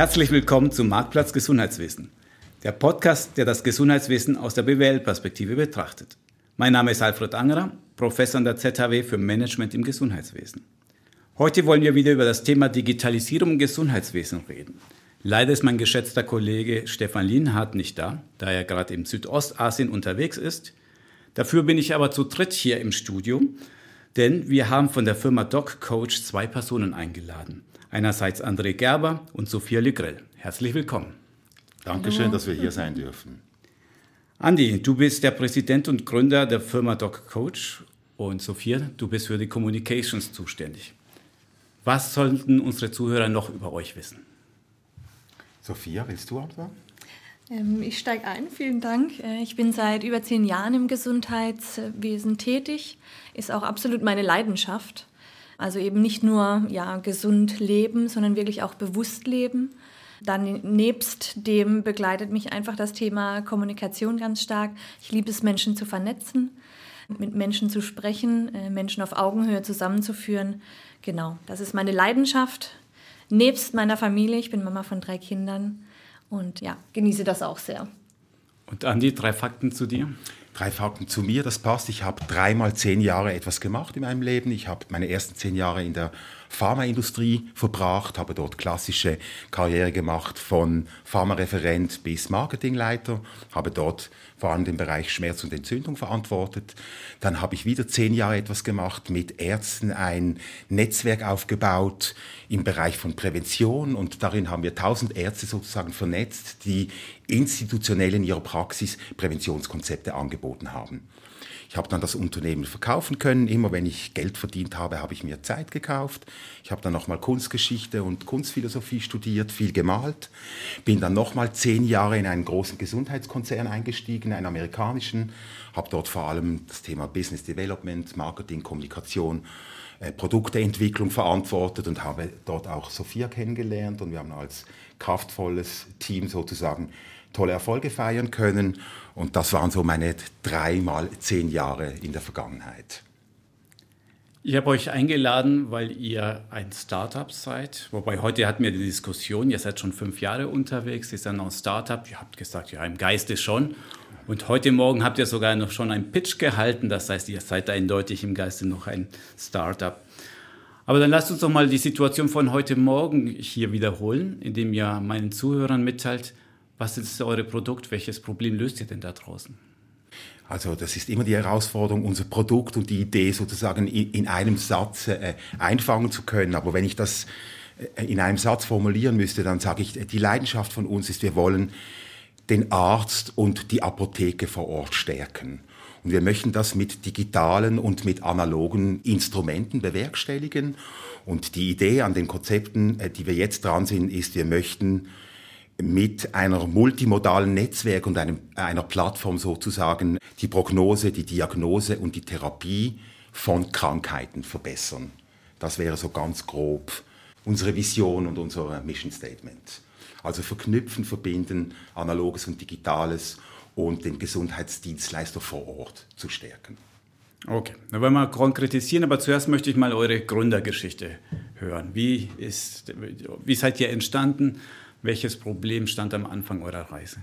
Herzlich willkommen zum Marktplatz Gesundheitswesen, der Podcast, der das Gesundheitswesen aus der BWL-Perspektive betrachtet. Mein Name ist Alfred Angerer, Professor an der ZHW für Management im Gesundheitswesen. Heute wollen wir wieder über das Thema Digitalisierung im Gesundheitswesen reden. Leider ist mein geschätzter Kollege Stefan Lienhardt nicht da, da er gerade im Südostasien unterwegs ist. Dafür bin ich aber zu dritt hier im Studio, denn wir haben von der Firma DocCoach zwei Personen eingeladen. Einerseits André Gerber und Sophia Legrell. Herzlich willkommen. Dankeschön, dass wir hier sein dürfen. Andi, du bist der Präsident und Gründer der Firma DocCoach und Sophia, du bist für die Communications zuständig. Was sollten unsere Zuhörer noch über euch wissen? Sophia, willst du antworten? Ähm, ich steige ein, vielen Dank. Äh, ich bin seit über zehn Jahren im Gesundheitswesen tätig, ist auch absolut meine Leidenschaft. Also eben nicht nur ja, gesund leben, sondern wirklich auch bewusst leben. Dann nebst dem begleitet mich einfach das Thema Kommunikation ganz stark. Ich liebe es, Menschen zu vernetzen, mit Menschen zu sprechen, äh, Menschen auf Augenhöhe zusammenzuführen. Genau, das ist meine Leidenschaft. Nebst meiner Familie, ich bin Mama von drei Kindern und ja, genieße das auch sehr. Und Andi, drei Fakten zu dir? Drei Fakten zu mir, das passt. Ich habe dreimal zehn Jahre etwas gemacht in meinem Leben. Ich habe meine ersten zehn Jahre in der Pharmaindustrie verbracht, habe dort klassische Karriere gemacht von Pharmareferent bis Marketingleiter, habe dort vor allem den Bereich Schmerz und Entzündung verantwortet. Dann habe ich wieder zehn Jahre etwas gemacht, mit Ärzten ein Netzwerk aufgebaut im Bereich von Prävention und darin haben wir tausend Ärzte sozusagen vernetzt, die institutionell in ihrer Praxis Präventionskonzepte angeboten haben. Ich habe dann das Unternehmen verkaufen können. Immer wenn ich Geld verdient habe, habe ich mir Zeit gekauft. Ich habe dann nochmal Kunstgeschichte und Kunstphilosophie studiert, viel gemalt. Bin dann nochmal zehn Jahre in einen großen Gesundheitskonzern eingestiegen, einen amerikanischen. Habe dort vor allem das Thema Business Development, Marketing, Kommunikation äh, Produkteentwicklung verantwortet und habe dort auch Sophia kennengelernt und wir haben als kraftvolles Team sozusagen tolle Erfolge feiern können. Und das waren so meine drei mal zehn Jahre in der Vergangenheit. Ich habe euch eingeladen, weil ihr ein Startup seid. Wobei heute hatten wir die Diskussion, ihr seid schon fünf Jahre unterwegs, ihr seid noch ein Startup. Ihr habt gesagt, ja, im Geiste schon. Und heute Morgen habt ihr sogar noch schon einen Pitch gehalten. Das heißt, ihr seid eindeutig im Geiste noch ein Startup. Aber dann lasst uns doch mal die Situation von heute Morgen hier wiederholen, indem ihr meinen Zuhörern mitteilt, was ist eure Produkt? Welches Problem löst ihr denn da draußen? Also das ist immer die Herausforderung, unser Produkt und die Idee sozusagen in, einem Satz äh, einfangen zu können. Aber wenn ich das äh, in einem Satz formulieren müsste, dann sage ich, die Leidenschaft von uns ist, wir wollen den Arzt und die Apotheke vor Ort stärken. Und wir möchten das mit digitalen und mit analogen Instrumenten bewerkstelligen. Und die Idee an den Konzepten, äh, die wir jetzt dran sind, ist, wir möchten mit einer multimodalen Netzwerk und einem, einer Plattform sozusagen die Prognose, die Diagnose und die Therapie von Krankheiten verbessern. Das wäre so ganz grob unsere Vision und unser Mission Statement. Also verknüpfen, verbinden, analoges und digitales und den Gesundheitsdienstleister vor Ort zu stärken. Okay, dann wollen wir konkretisieren, aber zuerst möchte ich mal eure Gründergeschichte hören. Wie, ist, wie seid ihr entstanden? Welches Problem stand am Anfang eurer Reise?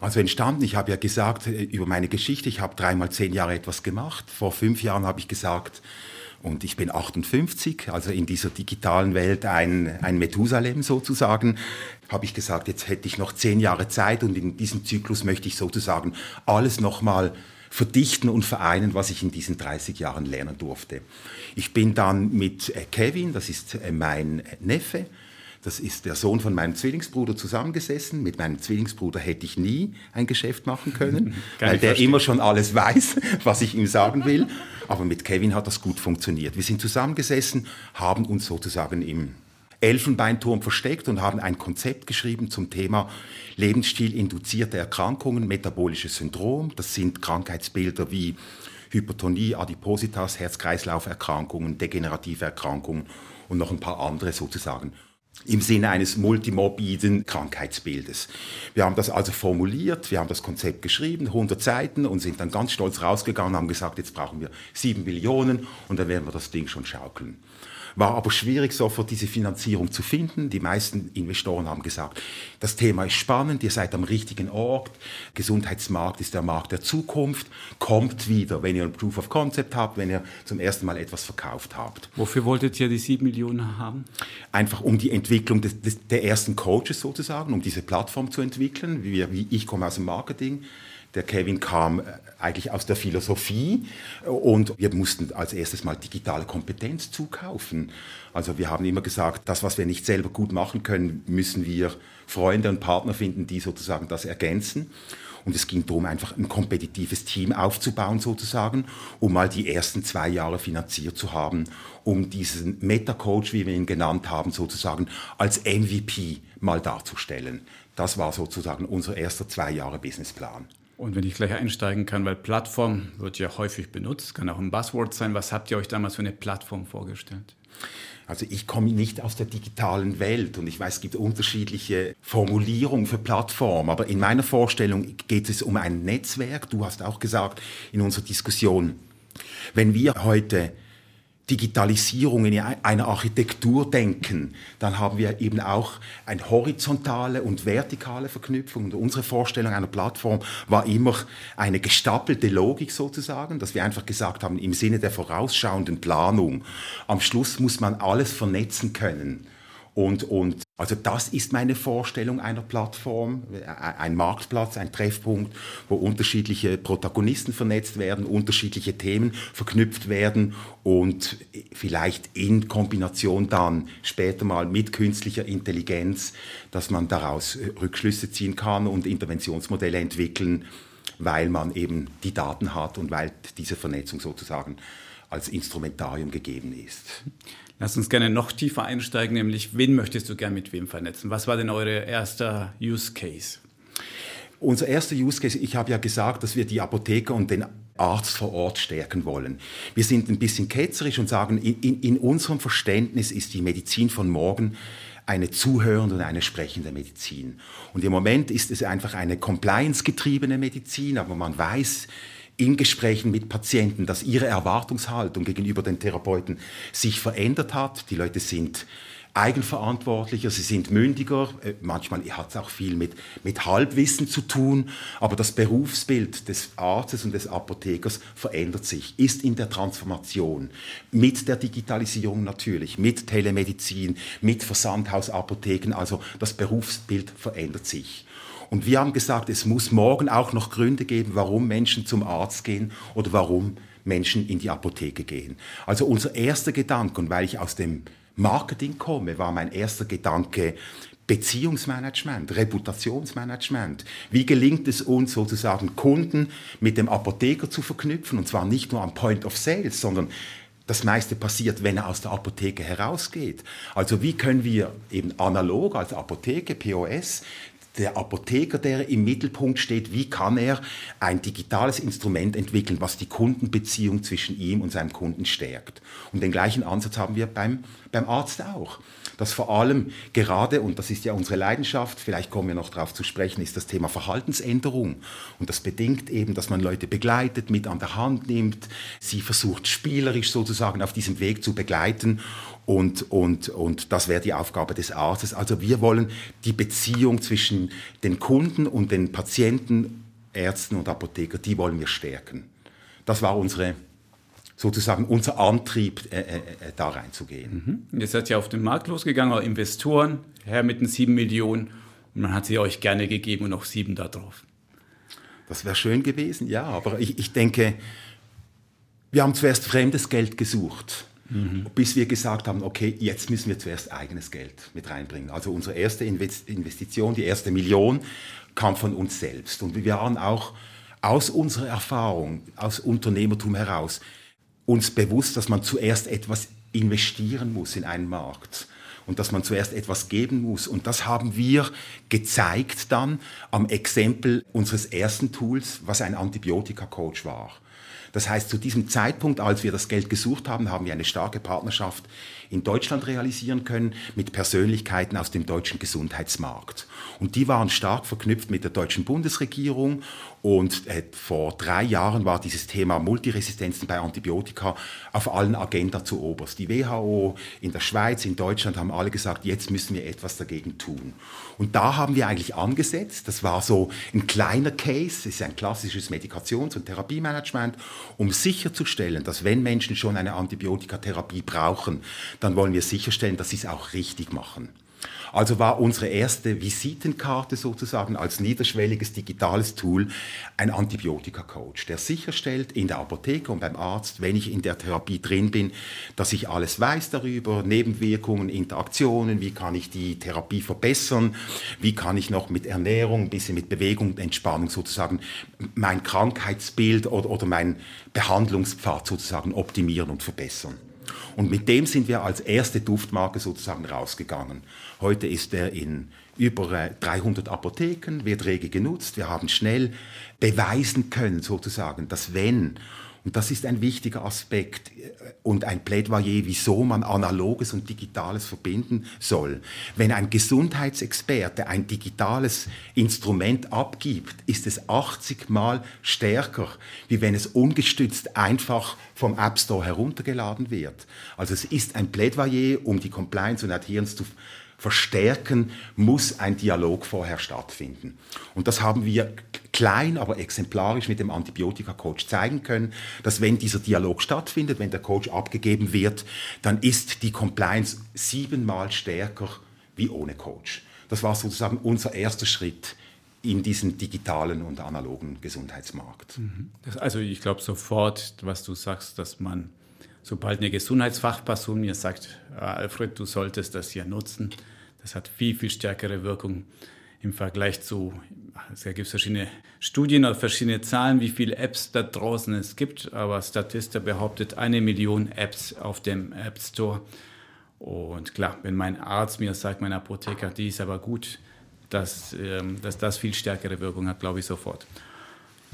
Also entstanden, ich habe ja gesagt äh, über meine Geschichte, ich habe dreimal zehn Jahre etwas gemacht. Vor fünf Jahren habe ich gesagt, und ich bin 58, also in dieser digitalen Welt ein, ein Methusalem sozusagen, habe ich gesagt, jetzt hätte ich noch zehn Jahre Zeit und in diesem Zyklus möchte ich sozusagen alles nochmal verdichten und vereinen, was ich in diesen 30 Jahren lernen durfte. Ich bin dann mit äh, Kevin, das ist äh, mein Neffe, das ist der Sohn von meinem Zwillingsbruder zusammengesessen. Mit meinem Zwillingsbruder hätte ich nie ein Geschäft machen können, weil der verstehen. immer schon alles weiß, was ich ihm sagen will. Aber mit Kevin hat das gut funktioniert. Wir sind zusammengesessen, haben uns sozusagen im Elfenbeinturm versteckt und haben ein Konzept geschrieben zum Thema Lebensstil-induzierte Erkrankungen, metabolisches Syndrom. Das sind Krankheitsbilder wie Hypertonie, Adipositas, Herz-Kreislauf-Erkrankungen, degenerative Erkrankungen und noch ein paar andere sozusagen im Sinne eines multimorbiden Krankheitsbildes. Wir haben das also formuliert, wir haben das Konzept geschrieben, 100 Seiten und sind dann ganz stolz rausgegangen haben gesagt, jetzt brauchen wir 7 Millionen und dann werden wir das Ding schon schaukeln. War aber schwierig, sofort diese Finanzierung zu finden. Die meisten Investoren haben gesagt, das Thema ist spannend, ihr seid am richtigen Ort, Gesundheitsmarkt ist der Markt der Zukunft, kommt wieder, wenn ihr ein Proof of Concept habt, wenn ihr zum ersten Mal etwas verkauft habt. Wofür wolltet ihr die sieben Millionen haben? Einfach um die Entwicklung des, des, der ersten Coaches sozusagen, um diese Plattform zu entwickeln. Wir, wie ich komme aus dem Marketing, der Kevin kam äh, eigentlich aus der Philosophie und wir mussten als erstes mal digitale Kompetenz zukaufen. Also wir haben immer gesagt, das, was wir nicht selber gut machen können, müssen wir Freunde und Partner finden, die sozusagen das ergänzen. Und es ging darum, einfach ein kompetitives Team aufzubauen, sozusagen, um mal die ersten zwei Jahre finanziert zu haben, um diesen Meta-Coach, wie wir ihn genannt haben, sozusagen als MVP mal darzustellen. Das war sozusagen unser erster zwei Jahre Businessplan. Und wenn ich gleich einsteigen kann, weil Plattform wird ja häufig benutzt, kann auch ein Buzzword sein. Was habt ihr euch damals für eine Plattform vorgestellt? Also ich komme nicht aus der digitalen Welt und ich weiß, es gibt unterschiedliche Formulierungen für Plattform, aber in meiner Vorstellung geht es um ein Netzwerk. Du hast auch gesagt in unserer Diskussion, wenn wir heute Digitalisierung in einer Architektur denken, dann haben wir eben auch eine horizontale und vertikale Verknüpfung. Und unsere Vorstellung einer Plattform war immer eine gestapelte Logik sozusagen, dass wir einfach gesagt haben, im Sinne der vorausschauenden Planung, am Schluss muss man alles vernetzen können. Und, und also das ist meine Vorstellung einer Plattform, ein Marktplatz, ein Treffpunkt, wo unterschiedliche Protagonisten vernetzt werden, unterschiedliche Themen verknüpft werden und vielleicht in Kombination dann später mal mit künstlicher Intelligenz, dass man daraus Rückschlüsse ziehen kann und Interventionsmodelle entwickeln, weil man eben die Daten hat und weil diese Vernetzung sozusagen als Instrumentarium gegeben ist. Lass uns gerne noch tiefer einsteigen, nämlich wen möchtest du gern mit wem vernetzen? Was war denn euer erster Use Case? Unser erster Use Case, ich habe ja gesagt, dass wir die Apotheker und den Arzt vor Ort stärken wollen. Wir sind ein bisschen ketzerisch und sagen, in, in, in unserem Verständnis ist die Medizin von morgen eine zuhörende und eine sprechende Medizin. Und im Moment ist es einfach eine compliance-getriebene Medizin, aber man weiß, in Gesprächen mit Patienten, dass ihre Erwartungshaltung gegenüber den Therapeuten sich verändert hat. Die Leute sind eigenverantwortlicher, sie sind mündiger. Äh, manchmal hat es auch viel mit, mit Halbwissen zu tun, aber das Berufsbild des Arztes und des Apothekers verändert sich, ist in der Transformation. Mit der Digitalisierung natürlich, mit Telemedizin, mit Versandhausapotheken, also das Berufsbild verändert sich. Und wir haben gesagt, es muss morgen auch noch Gründe geben, warum Menschen zum Arzt gehen oder warum Menschen in die Apotheke gehen. Also unser erster Gedanke, und weil ich aus dem Marketing komme, war mein erster Gedanke, Beziehungsmanagement, Reputationsmanagement. Wie gelingt es uns sozusagen Kunden mit dem Apotheker zu verknüpfen und zwar nicht nur am Point of Sales, sondern das meiste passiert, wenn er aus der Apotheke herausgeht. Also wie können wir eben analog als Apotheke, POS, der Apotheker, der im Mittelpunkt steht, wie kann er ein digitales Instrument entwickeln, was die Kundenbeziehung zwischen ihm und seinem Kunden stärkt. Und den gleichen Ansatz haben wir beim, beim Arzt auch. Dass vor allem gerade, und das ist ja unsere Leidenschaft, vielleicht kommen wir noch darauf zu sprechen, ist das Thema Verhaltensänderung. Und das bedingt eben, dass man Leute begleitet, mit an der Hand nimmt, sie versucht spielerisch sozusagen auf diesem Weg zu begleiten und, und, und das wäre die Aufgabe des Arztes. Also wir wollen die Beziehung zwischen den Kunden und den Patienten, Ärzten und Apotheker, die wollen wir stärken. Das war unsere, sozusagen unser Antrieb, äh, äh, äh da reinzugehen. Mhm. Ihr seid ja auf den Markt losgegangen, auch Investoren, her mit den sieben Millionen. Und man hat sie euch gerne gegeben und noch sieben da drauf. Das wäre schön gewesen, ja. Aber ich, ich denke, wir haben zuerst fremdes Geld gesucht. Mhm. Bis wir gesagt haben, okay, jetzt müssen wir zuerst eigenes Geld mit reinbringen. Also unsere erste Investition, die erste Million, kam von uns selbst. Und wir waren auch aus unserer Erfahrung, aus Unternehmertum heraus, uns bewusst, dass man zuerst etwas investieren muss in einen Markt und dass man zuerst etwas geben muss. Und das haben wir gezeigt dann am Exempel unseres ersten Tools, was ein Antibiotika-Coach war. Das heißt, zu diesem Zeitpunkt, als wir das Geld gesucht haben, haben wir eine starke Partnerschaft in Deutschland realisieren können mit Persönlichkeiten aus dem deutschen Gesundheitsmarkt. Und die waren stark verknüpft mit der deutschen Bundesregierung. Und äh, vor drei Jahren war dieses Thema Multiresistenzen bei Antibiotika auf allen Agenda zu oberst. Die WHO in der Schweiz, in Deutschland haben alle gesagt, jetzt müssen wir etwas dagegen tun. Und da haben wir eigentlich angesetzt. Das war so ein kleiner Case, ist ein klassisches Medikations- und Therapiemanagement, um sicherzustellen, dass wenn Menschen schon eine Antibiotikatherapie brauchen, dann wollen wir sicherstellen, dass sie es auch richtig machen. Also war unsere erste Visitenkarte sozusagen als niederschwelliges digitales Tool ein Antibiotika-Coach, der sicherstellt in der Apotheke und beim Arzt, wenn ich in der Therapie drin bin, dass ich alles weiß darüber, Nebenwirkungen, Interaktionen, wie kann ich die Therapie verbessern, wie kann ich noch mit Ernährung, ein bisschen mit Bewegung, Entspannung sozusagen mein Krankheitsbild oder, oder mein Behandlungspfad sozusagen optimieren und verbessern. Und mit dem sind wir als erste Duftmarke sozusagen rausgegangen. Heute ist er in über 300 Apotheken, wird rege genutzt. Wir haben schnell beweisen können sozusagen, dass wenn und das ist ein wichtiger Aspekt und ein Plädoyer, wieso man Analoges und Digitales verbinden soll. Wenn ein Gesundheitsexperte ein digitales Instrument abgibt, ist es 80 Mal stärker, wie wenn es ungestützt einfach vom App Store heruntergeladen wird. Also es ist ein Plädoyer, um die Compliance und Adherence zu verstärken, muss ein Dialog vorher stattfinden. Und das haben wir klein, aber exemplarisch mit dem Antibiotika-Coach zeigen können, dass wenn dieser Dialog stattfindet, wenn der Coach abgegeben wird, dann ist die Compliance siebenmal stärker wie ohne Coach. Das war sozusagen unser erster Schritt in diesen digitalen und analogen Gesundheitsmarkt. Mhm. also ich glaube sofort, was du sagst, dass man, sobald eine Gesundheitsfachperson mir sagt, ah, Alfred, du solltest das hier nutzen, das hat viel, viel stärkere Wirkung im Vergleich zu, es gibt verschiedene Studien oder verschiedene Zahlen, wie viele Apps da draußen es gibt, aber Statista behauptet eine Million Apps auf dem App Store. Und klar, wenn mein Arzt mir sagt, mein Apotheker, die ist aber gut, dass, ähm, dass das viel stärkere Wirkung hat, glaube ich sofort.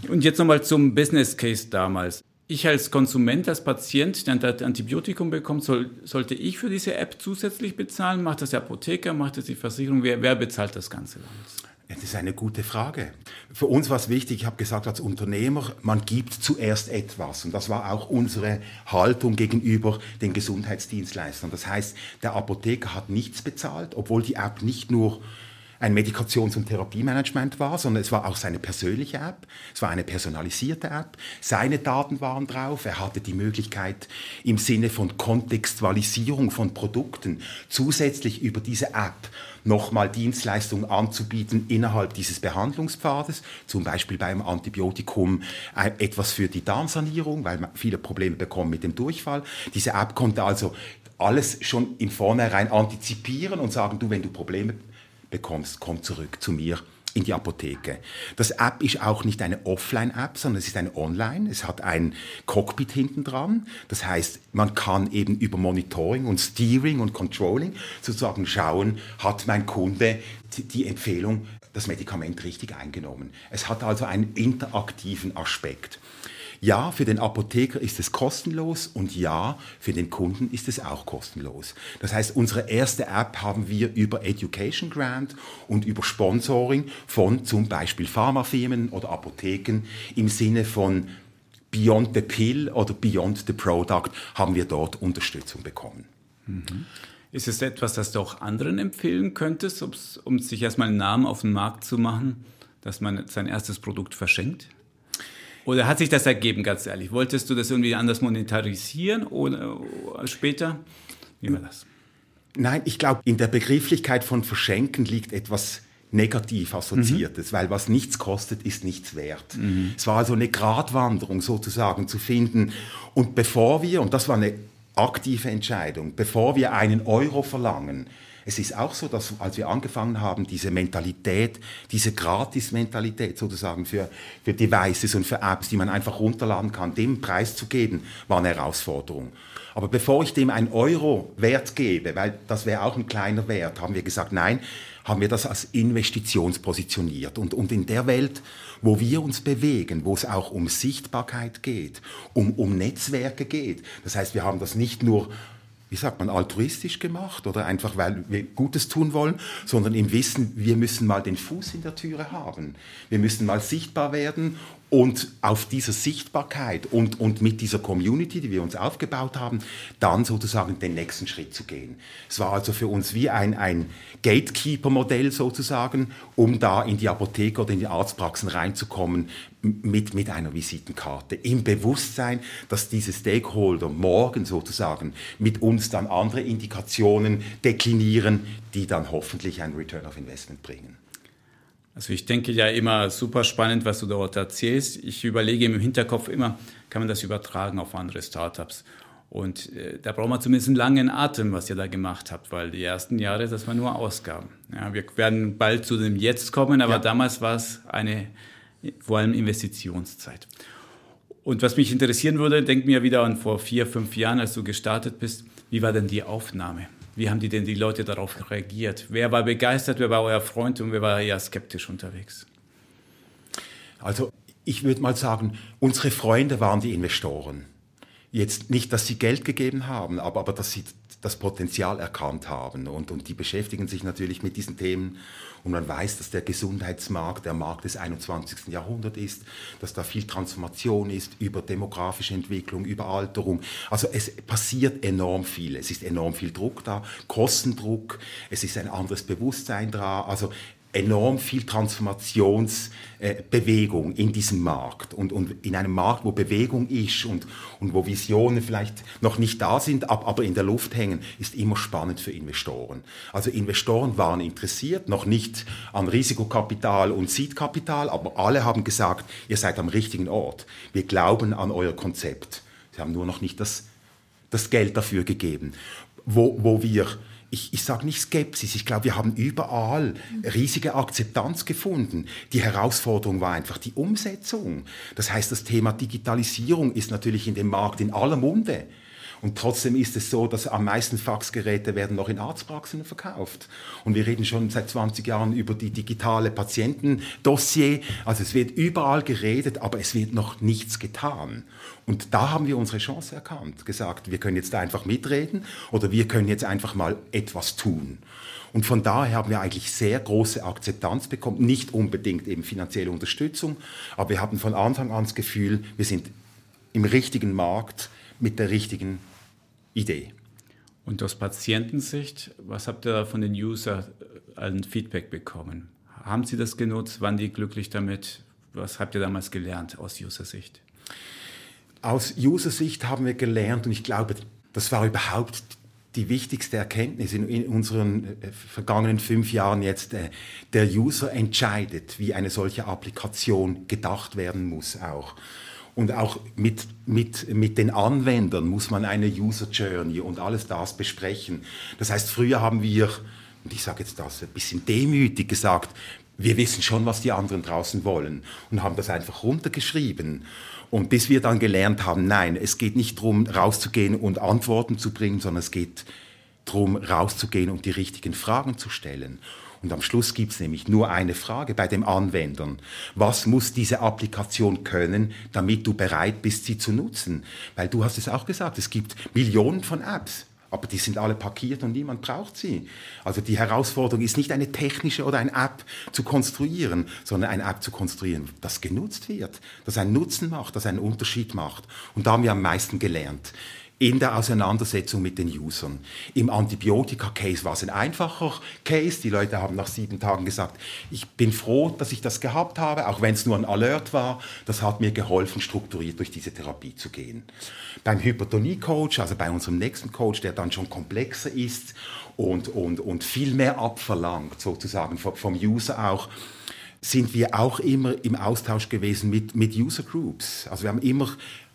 Und jetzt nochmal zum Business Case damals ich als Konsument, als Patient, der ein Antibiotikum bekommt, soll, sollte ich für diese App zusätzlich bezahlen? Macht das der Apotheker, macht das die Versicherung? Wer, wer bezahlt das Ganze? Das ist eine gute Frage. Für uns war es wichtig, ich habe gesagt, als Unternehmer, man gibt zuerst etwas. Und das war auch unsere Haltung gegenüber den Gesundheitsdienstleistern. Das heißt, der Apotheker hat nichts bezahlt, obwohl die App nicht nur ein Medikations- und Therapiemanagement war, sondern es war auch seine persönliche App. Es war eine personalisierte App. Seine Daten waren drauf. Er hatte die Möglichkeit im Sinne von Kontextualisierung von Produkten zusätzlich über diese App nochmal Dienstleistungen anzubieten innerhalb dieses Behandlungspfades, zum Beispiel beim Antibiotikum äh, etwas für die Darmsanierung, weil man viele Probleme bekommen mit dem Durchfall. Diese App konnte also alles schon im Vornherein antizipieren und sagen, du, wenn du Probleme bekommst, komm zurück zu mir in die Apotheke. Das App ist auch nicht eine Offline-App, sondern es ist eine Online. Es hat ein Cockpit hinten dran. Das heißt, man kann eben über Monitoring und Steering und Controlling sozusagen schauen, hat mein Kunde die Empfehlung, das Medikament richtig eingenommen. Es hat also einen interaktiven Aspekt. Ja, für den Apotheker ist es kostenlos und ja, für den Kunden ist es auch kostenlos. Das heißt, unsere erste App haben wir über Education Grant und über Sponsoring von zum Beispiel Pharmafirmen oder Apotheken im Sinne von Beyond the Pill oder Beyond the Product haben wir dort Unterstützung bekommen. Mhm. Ist es etwas, das du auch anderen empfehlen könntest, um sich erstmal einen Namen auf den Markt zu machen, dass man sein erstes Produkt verschenkt? Oder hat sich das ergeben, ganz ehrlich? Wolltest du das irgendwie anders monetarisieren oder, oder später? Wie war das? Nein, ich glaube, in der Begrifflichkeit von Verschenken liegt etwas negativ assoziiertes, mhm. weil was nichts kostet, ist nichts wert. Mhm. Es war also eine Gratwanderung sozusagen zu finden. Und bevor wir, und das war eine aktive Entscheidung, bevor wir einen Euro verlangen, Es ist auch so, dass als wir angefangen haben, diese Mentalität, diese Gratis-Mentalität sozusagen für, für Devices und für Apps, die man einfach runterladen kann, dem Preis zu geben, war eine Herausforderung. Aber bevor ich dem ein Euro Wert gebe, weil das wäre auch ein kleiner Wert, haben wir gesagt, nein, haben wir das als Investitions positioniert. Und, und in der Welt, wo wir uns bewegen, wo es auch um Sichtbarkeit geht, um, um Netzwerke geht, das heißt, wir haben das nicht nur wie sagt man, altruistisch gemacht oder einfach, weil wir Gutes tun wollen, sondern im Wissen, wir müssen mal den Fuß in der Türe haben. Wir müssen mal sichtbar werden und auf dieser Sichtbarkeit und, und mit dieser Community, die wir uns aufgebaut haben, dann sozusagen den nächsten Schritt zu gehen. Es war also für uns wie ein, ein Gatekeeper-Modell sozusagen, um da in die Apotheke oder in die Arztpraxen reinzukommen mit, mit einer Visitenkarte. Im Bewusstsein, dass diese Stakeholder morgen sozusagen mit uns dann andere Indikationen deklinieren, die dann hoffentlich ein Return of Investment bringen. Also ich denke ja immer super spannend, was du dort erzählst. Ich überlege im Hinterkopf immer, kann man das übertragen auf andere Startups? Und äh, da braucht man zumindest einen langen Atem, was ihr da gemacht habt, weil die ersten Jahre, das waren nur Ausgaben. Ja, wir werden bald zu dem Jetzt kommen, aber ja. damals war es eine vor allem Investitionszeit. Und was mich interessieren würde, denk mir wieder an vor vier, fünf Jahren, als du gestartet bist, wie war denn die Aufnahme? Wie haben die denn die Leute darauf reagiert? Wer war begeistert, wer war euer Freund und wer war eher skeptisch unterwegs? Also ich würde mal sagen, unsere Freunde waren die Investoren. Jetzt nicht, dass sie Geld gegeben haben, aber, aber dass sie das Potenzial erkannt haben. Und, und die beschäftigen sich natürlich mit diesen Themen. Und man weiß, dass der Gesundheitsmarkt der Markt des 21. Jahrhunderts ist, dass da viel Transformation ist über demografische Entwicklung, über Alterung. Also es passiert enorm viel. Es ist enorm viel Druck da, Kostendruck, es ist ein anderes Bewusstsein da. Also enorm viel Transformationsbewegung äh, in diesem Markt und, und in einem Markt, wo Bewegung ist und, und wo Visionen vielleicht noch nicht da sind, ab, aber in der Luft hängen, ist immer spannend für Investoren. Also Investoren waren interessiert, noch nicht an Risikokapital und Seedkapital, aber alle haben gesagt, ihr seid am richtigen Ort. Wir glauben an euer Konzept. Sie haben nur noch nicht das, das Geld dafür gegeben. Wo, wo wir ich, ich sage nicht Skepsis, ich glaube, wir haben überall riesige Akzeptanz gefunden. Die Herausforderung war einfach die Umsetzung. Das heißt, das Thema Digitalisierung ist natürlich in dem Markt in aller Munde. Und trotzdem ist es so, dass am meisten Faxgeräte werden noch in Arztpraxen verkauft. Und wir reden schon seit 20 Jahren über die digitale Patientendossier. Also es wird überall geredet, aber es wird noch nichts getan. Und da haben wir unsere Chance erkannt, gesagt, wir können jetzt einfach mitreden oder wir können jetzt einfach mal etwas tun. Und von daher haben wir eigentlich sehr große Akzeptanz bekommen, nicht unbedingt eben finanzielle Unterstützung, aber wir hatten von Anfang an das Gefühl, wir sind im richtigen Markt mit der richtigen Idee. Und aus Patientensicht, was habt ihr von den Usern an Feedback bekommen? Haben sie das genutzt? Waren die glücklich damit? Was habt ihr damals gelernt aus User-Sicht? Aus User-Sicht haben wir gelernt, und ich glaube, das war überhaupt die wichtigste Erkenntnis in, in unseren äh, vergangenen fünf Jahren jetzt, äh, der User entscheidet, wie eine solche Applikation gedacht werden muss auch. Und auch mit, mit, mit den Anwendern muss man eine User Journey und alles das besprechen. Das heißt, früher haben wir, und ich sage jetzt das ein bisschen demütig gesagt, wir wissen schon, was die anderen draußen wollen und haben das einfach runtergeschrieben. Und bis wir dann gelernt haben, nein, es geht nicht darum, rauszugehen und Antworten zu bringen, sondern es geht darum, rauszugehen und die richtigen Fragen zu stellen. Und am Schluss gibt es nämlich nur eine Frage bei dem Anwendern. Was muss diese Applikation können, damit du bereit bist, sie zu nutzen? Weil du hast es auch gesagt, es gibt Millionen von Apps. Aber die sind alle parkiert und niemand braucht sie. Also die Herausforderung ist nicht eine technische oder eine App zu konstruieren, sondern eine App zu konstruieren, das genutzt wird, das einen Nutzen macht, das einen Unterschied macht. Und da haben wir am meisten gelernt in der Auseinandersetzung mit den Usern. Im Antibiotika-Case war es ein einfacher Case. Die Leute haben nach sieben Tagen gesagt, ich bin froh, dass ich das gehabt habe, auch wenn es nur ein Alert war. Das hat mir geholfen, strukturiert durch diese Therapie zu gehen. Beim Hypertonie-Coach, also bei unserem nächsten Coach, der dann schon komplexer ist und, und, und viel mehr abverlangt, sozusagen vom User auch, sind wir auch immer im Austausch gewesen mit, mit User Groups. Also wir haben immer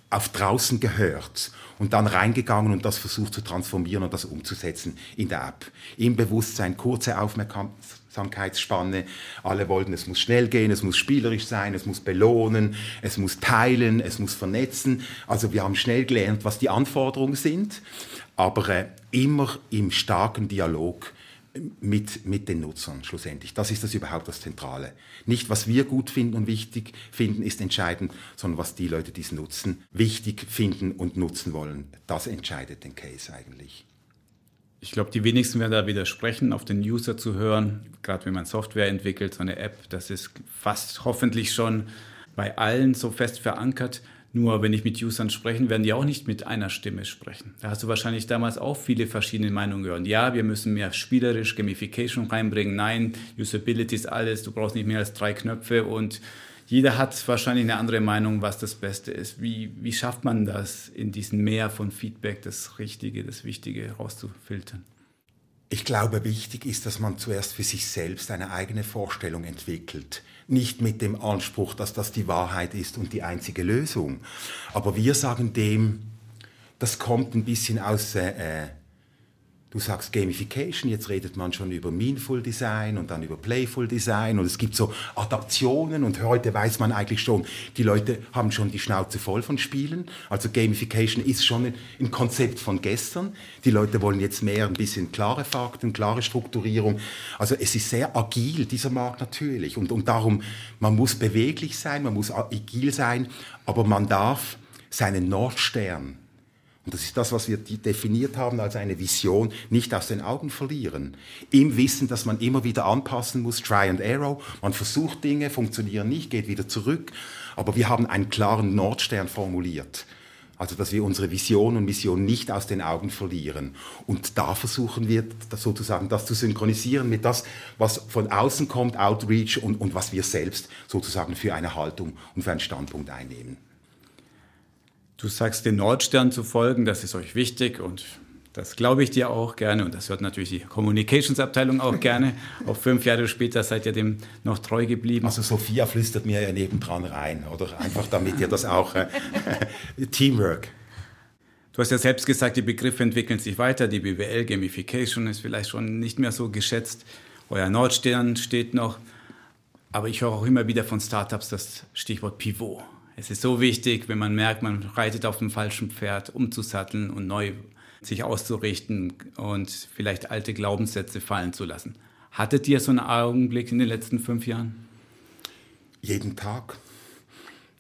auf draußen gehört und dann reingegangen und das versucht zu transformieren und das umzusetzen in der App. Im Bewusstsein, kurze Aufmerksamkeitsspanne. Alle wollten, es muss schnell gehen, es muss spielerisch sein, es muss belohnen, es muss teilen, es muss vernetzen. Also wir haben schnell gelernt, was die Anforderungen sind, aber äh, immer im starken Dialog mit, mit den Nutzern schlussendlich. Das ist das überhaupt das Zentrale. Nicht, was wir gut finden und wichtig finden, ist entscheidend, sondern was die Leute, die es nutzen, wichtig finden und nutzen wollen. Das entscheidet den Case eigentlich. Ich glaube, die wenigsten werden da widersprechen, auf den User zu hören, gerade wenn man Software entwickelt, so eine App, das ist fast hoffentlich schon bei allen so fest verankert. Nur wenn ich mit Usern spreche, werden die auch nicht mit einer Stimme sprechen. Da hast du wahrscheinlich damals auch viele verschiedene Meinungen gehört. Ja, wir müssen mehr spielerisch Gamification reinbringen. Nein, Usability ist alles. Du brauchst nicht mehr als drei Knöpfe und jeder hat wahrscheinlich eine andere Meinung, was das Beste ist. Wie, wie schafft man das, in diesem Meer von Feedback das Richtige, das Wichtige rauszufiltern? Ich glaube, wichtig ist, dass man zuerst für sich selbst eine eigene Vorstellung entwickelt. Nicht mit dem Anspruch, dass das die Wahrheit ist und die einzige Lösung. Aber wir sagen dem, das kommt ein bisschen aus äh, Du sagst Gamification, jetzt redet man schon über Meaningful Design und dann über Playful Design und es gibt so Adaptionen und heute weiß man eigentlich schon, die Leute haben schon die Schnauze voll von Spielen. Also Gamification ist schon ein Konzept von gestern. Die Leute wollen jetzt mehr ein bisschen klare Fakten, klare Strukturierung. Also es ist sehr agil, dieser Markt natürlich. Und, und darum, man muss beweglich sein, man muss agil sein, aber man darf seinen Nordstern und das ist das, was wir definiert haben als eine Vision, nicht aus den Augen verlieren. Im Wissen, dass man immer wieder anpassen muss, Try and Arrow. Man versucht Dinge, funktionieren nicht, geht wieder zurück. Aber wir haben einen klaren Nordstern formuliert. Also, dass wir unsere Vision und Mission nicht aus den Augen verlieren. Und da versuchen wir das sozusagen das zu synchronisieren mit das, was von außen kommt, Outreach und, und was wir selbst sozusagen für eine Haltung und für einen Standpunkt einnehmen. Du sagst, den Nordstern zu folgen, das ist euch wichtig und das glaube ich dir auch gerne und das hört natürlich die Communications-Abteilung auch gerne. Auch fünf Jahre später seid ihr dem noch treu geblieben. Also Sophia flüstert mir ja nebendran rein, oder einfach damit ihr das auch äh, Teamwork. Du hast ja selbst gesagt, die Begriffe entwickeln sich weiter. Die BWL Gamification ist vielleicht schon nicht mehr so geschätzt. Euer Nordstern steht noch. Aber ich höre auch immer wieder von Startups das Stichwort Pivot. Es ist so wichtig, wenn man merkt, man reitet auf dem falschen Pferd, umzusatteln und neu sich auszurichten und vielleicht alte Glaubenssätze fallen zu lassen. Hattet ihr so einen Augenblick in den letzten fünf Jahren? Jeden Tag.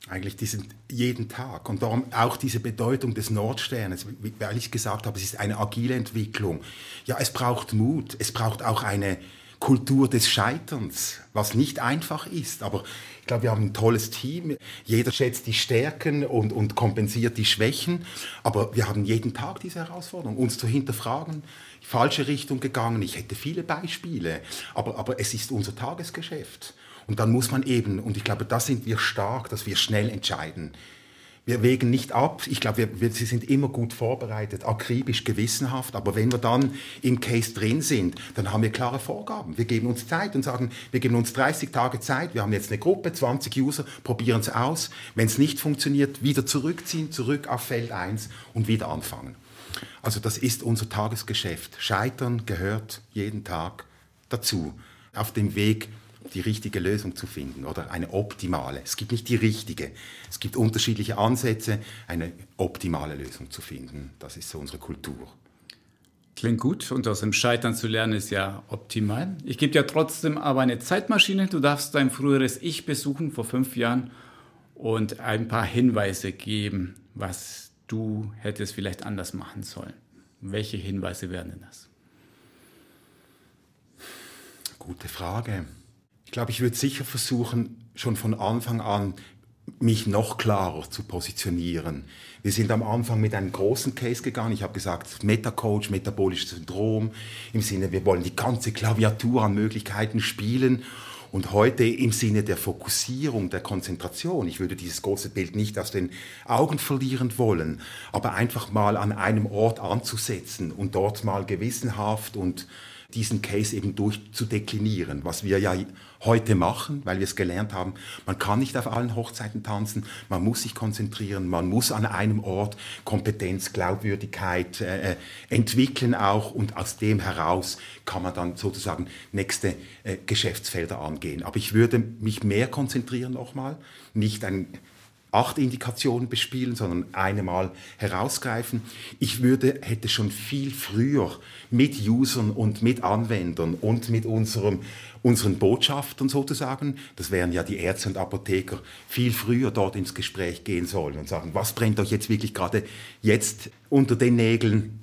Eigentlich diesen, jeden Tag. Und darum auch diese Bedeutung des Nordsternes, weil ich gesagt habe, es ist eine agile Entwicklung. Ja, es braucht Mut, es braucht auch eine Kultur des Scheiterns, was nicht einfach ist. Aber ich glaube, wir haben ein tolles Team. Jeder schätzt die Stärken und, und kompensiert die Schwächen. Aber wir haben jeden Tag diese Herausforderung, uns zu hinterfragen. Falsche Richtung gegangen. Ich hätte viele Beispiele. Aber, aber es ist unser Tagesgeschäft. Und dann muss man eben, und ich glaube, da sind wir stark, dass wir schnell entscheiden wir wägen nicht ab. Ich glaube, wir, wir, sie sind immer gut vorbereitet, akribisch, gewissenhaft. Aber wenn wir dann im Case drin sind, dann haben wir klare Vorgaben. Wir geben uns Zeit und sagen, wir geben uns 30 Tage Zeit. Wir haben jetzt eine Gruppe, 20 User, probieren es aus. Wenn es nicht funktioniert, wieder zurückziehen, zurück auf Feld 1 und wieder anfangen. Also das ist unser Tagesgeschäft. Scheitern gehört jeden Tag dazu. Auf dem Weg die richtige Lösung zu finden oder eine optimale. Es gibt nicht die richtige. Es gibt unterschiedliche Ansätze, eine optimale Lösung zu finden. Das ist so unsere Kultur. Klingt gut und aus dem Scheitern zu lernen ist ja optimal. Ich gebe dir trotzdem aber eine Zeitmaschine. Du darfst dein früheres Ich besuchen vor fünf Jahren und ein paar Hinweise geben, was du hättest vielleicht anders machen sollen. Welche Hinweise wären denn das? Gute Frage. Ich glaube, ich würde sicher versuchen, schon von Anfang an mich noch klarer zu positionieren. Wir sind am Anfang mit einem großen Case gegangen. Ich habe gesagt, Metacoach, metabolisches Syndrom, im Sinne, wir wollen die ganze Klaviatur an Möglichkeiten spielen. Und heute im Sinne der Fokussierung, der Konzentration, ich würde dieses große Bild nicht aus den Augen verlieren wollen, aber einfach mal an einem Ort anzusetzen und dort mal gewissenhaft und diesen Case eben durchzudeklinieren, was wir ja heute machen, weil wir es gelernt haben. Man kann nicht auf allen Hochzeiten tanzen, man muss sich konzentrieren, man muss an einem Ort Kompetenz, Glaubwürdigkeit äh, äh entwickeln auch und aus dem heraus kann man dann sozusagen nächste äh, Geschäftsfelder angehen. Aber ich würde mich mehr konzentrieren nochmal, nicht ein acht Indikationen bespielen, sondern eine mal herausgreifen. Ich würde, hätte schon viel früher mit Usern und mit Anwendern und mit unserem, unseren Botschaftern sozusagen, das wären ja die Ärzte und Apotheker, viel früher dort ins Gespräch gehen sollen und sagen, was brennt euch jetzt wirklich gerade jetzt unter den Nägeln?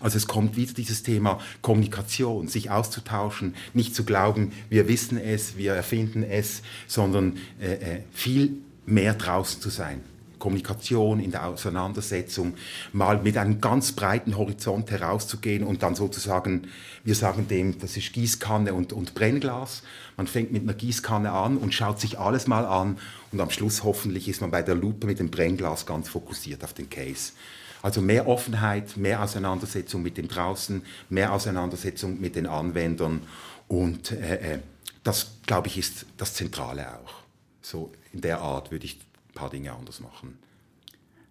Also es kommt wieder dieses Thema Kommunikation, sich auszutauschen, nicht zu glauben, wir wissen es, wir erfinden es, sondern äh, äh viel mehr draußen zu sein. Kommunikation in der Auseinandersetzung, mal mit einem ganz breiten Horizont herauszugehen und dann sozusagen, wir sagen dem, das ist Gießkanne und, und Brennglas. Man fängt mit einer Gießkanne an und schaut sich alles mal an und am Schluss hoffentlich ist man bei der Lupe mit dem Brennglas ganz fokussiert auf den Case. Also mehr Offenheit, mehr Auseinandersetzung mit dem draußen, mehr Auseinandersetzung mit den Anwendern und äh, äh das, glaube ich, ist das Zentrale auch. So in der Art würde ich ein paar Dinge anders machen.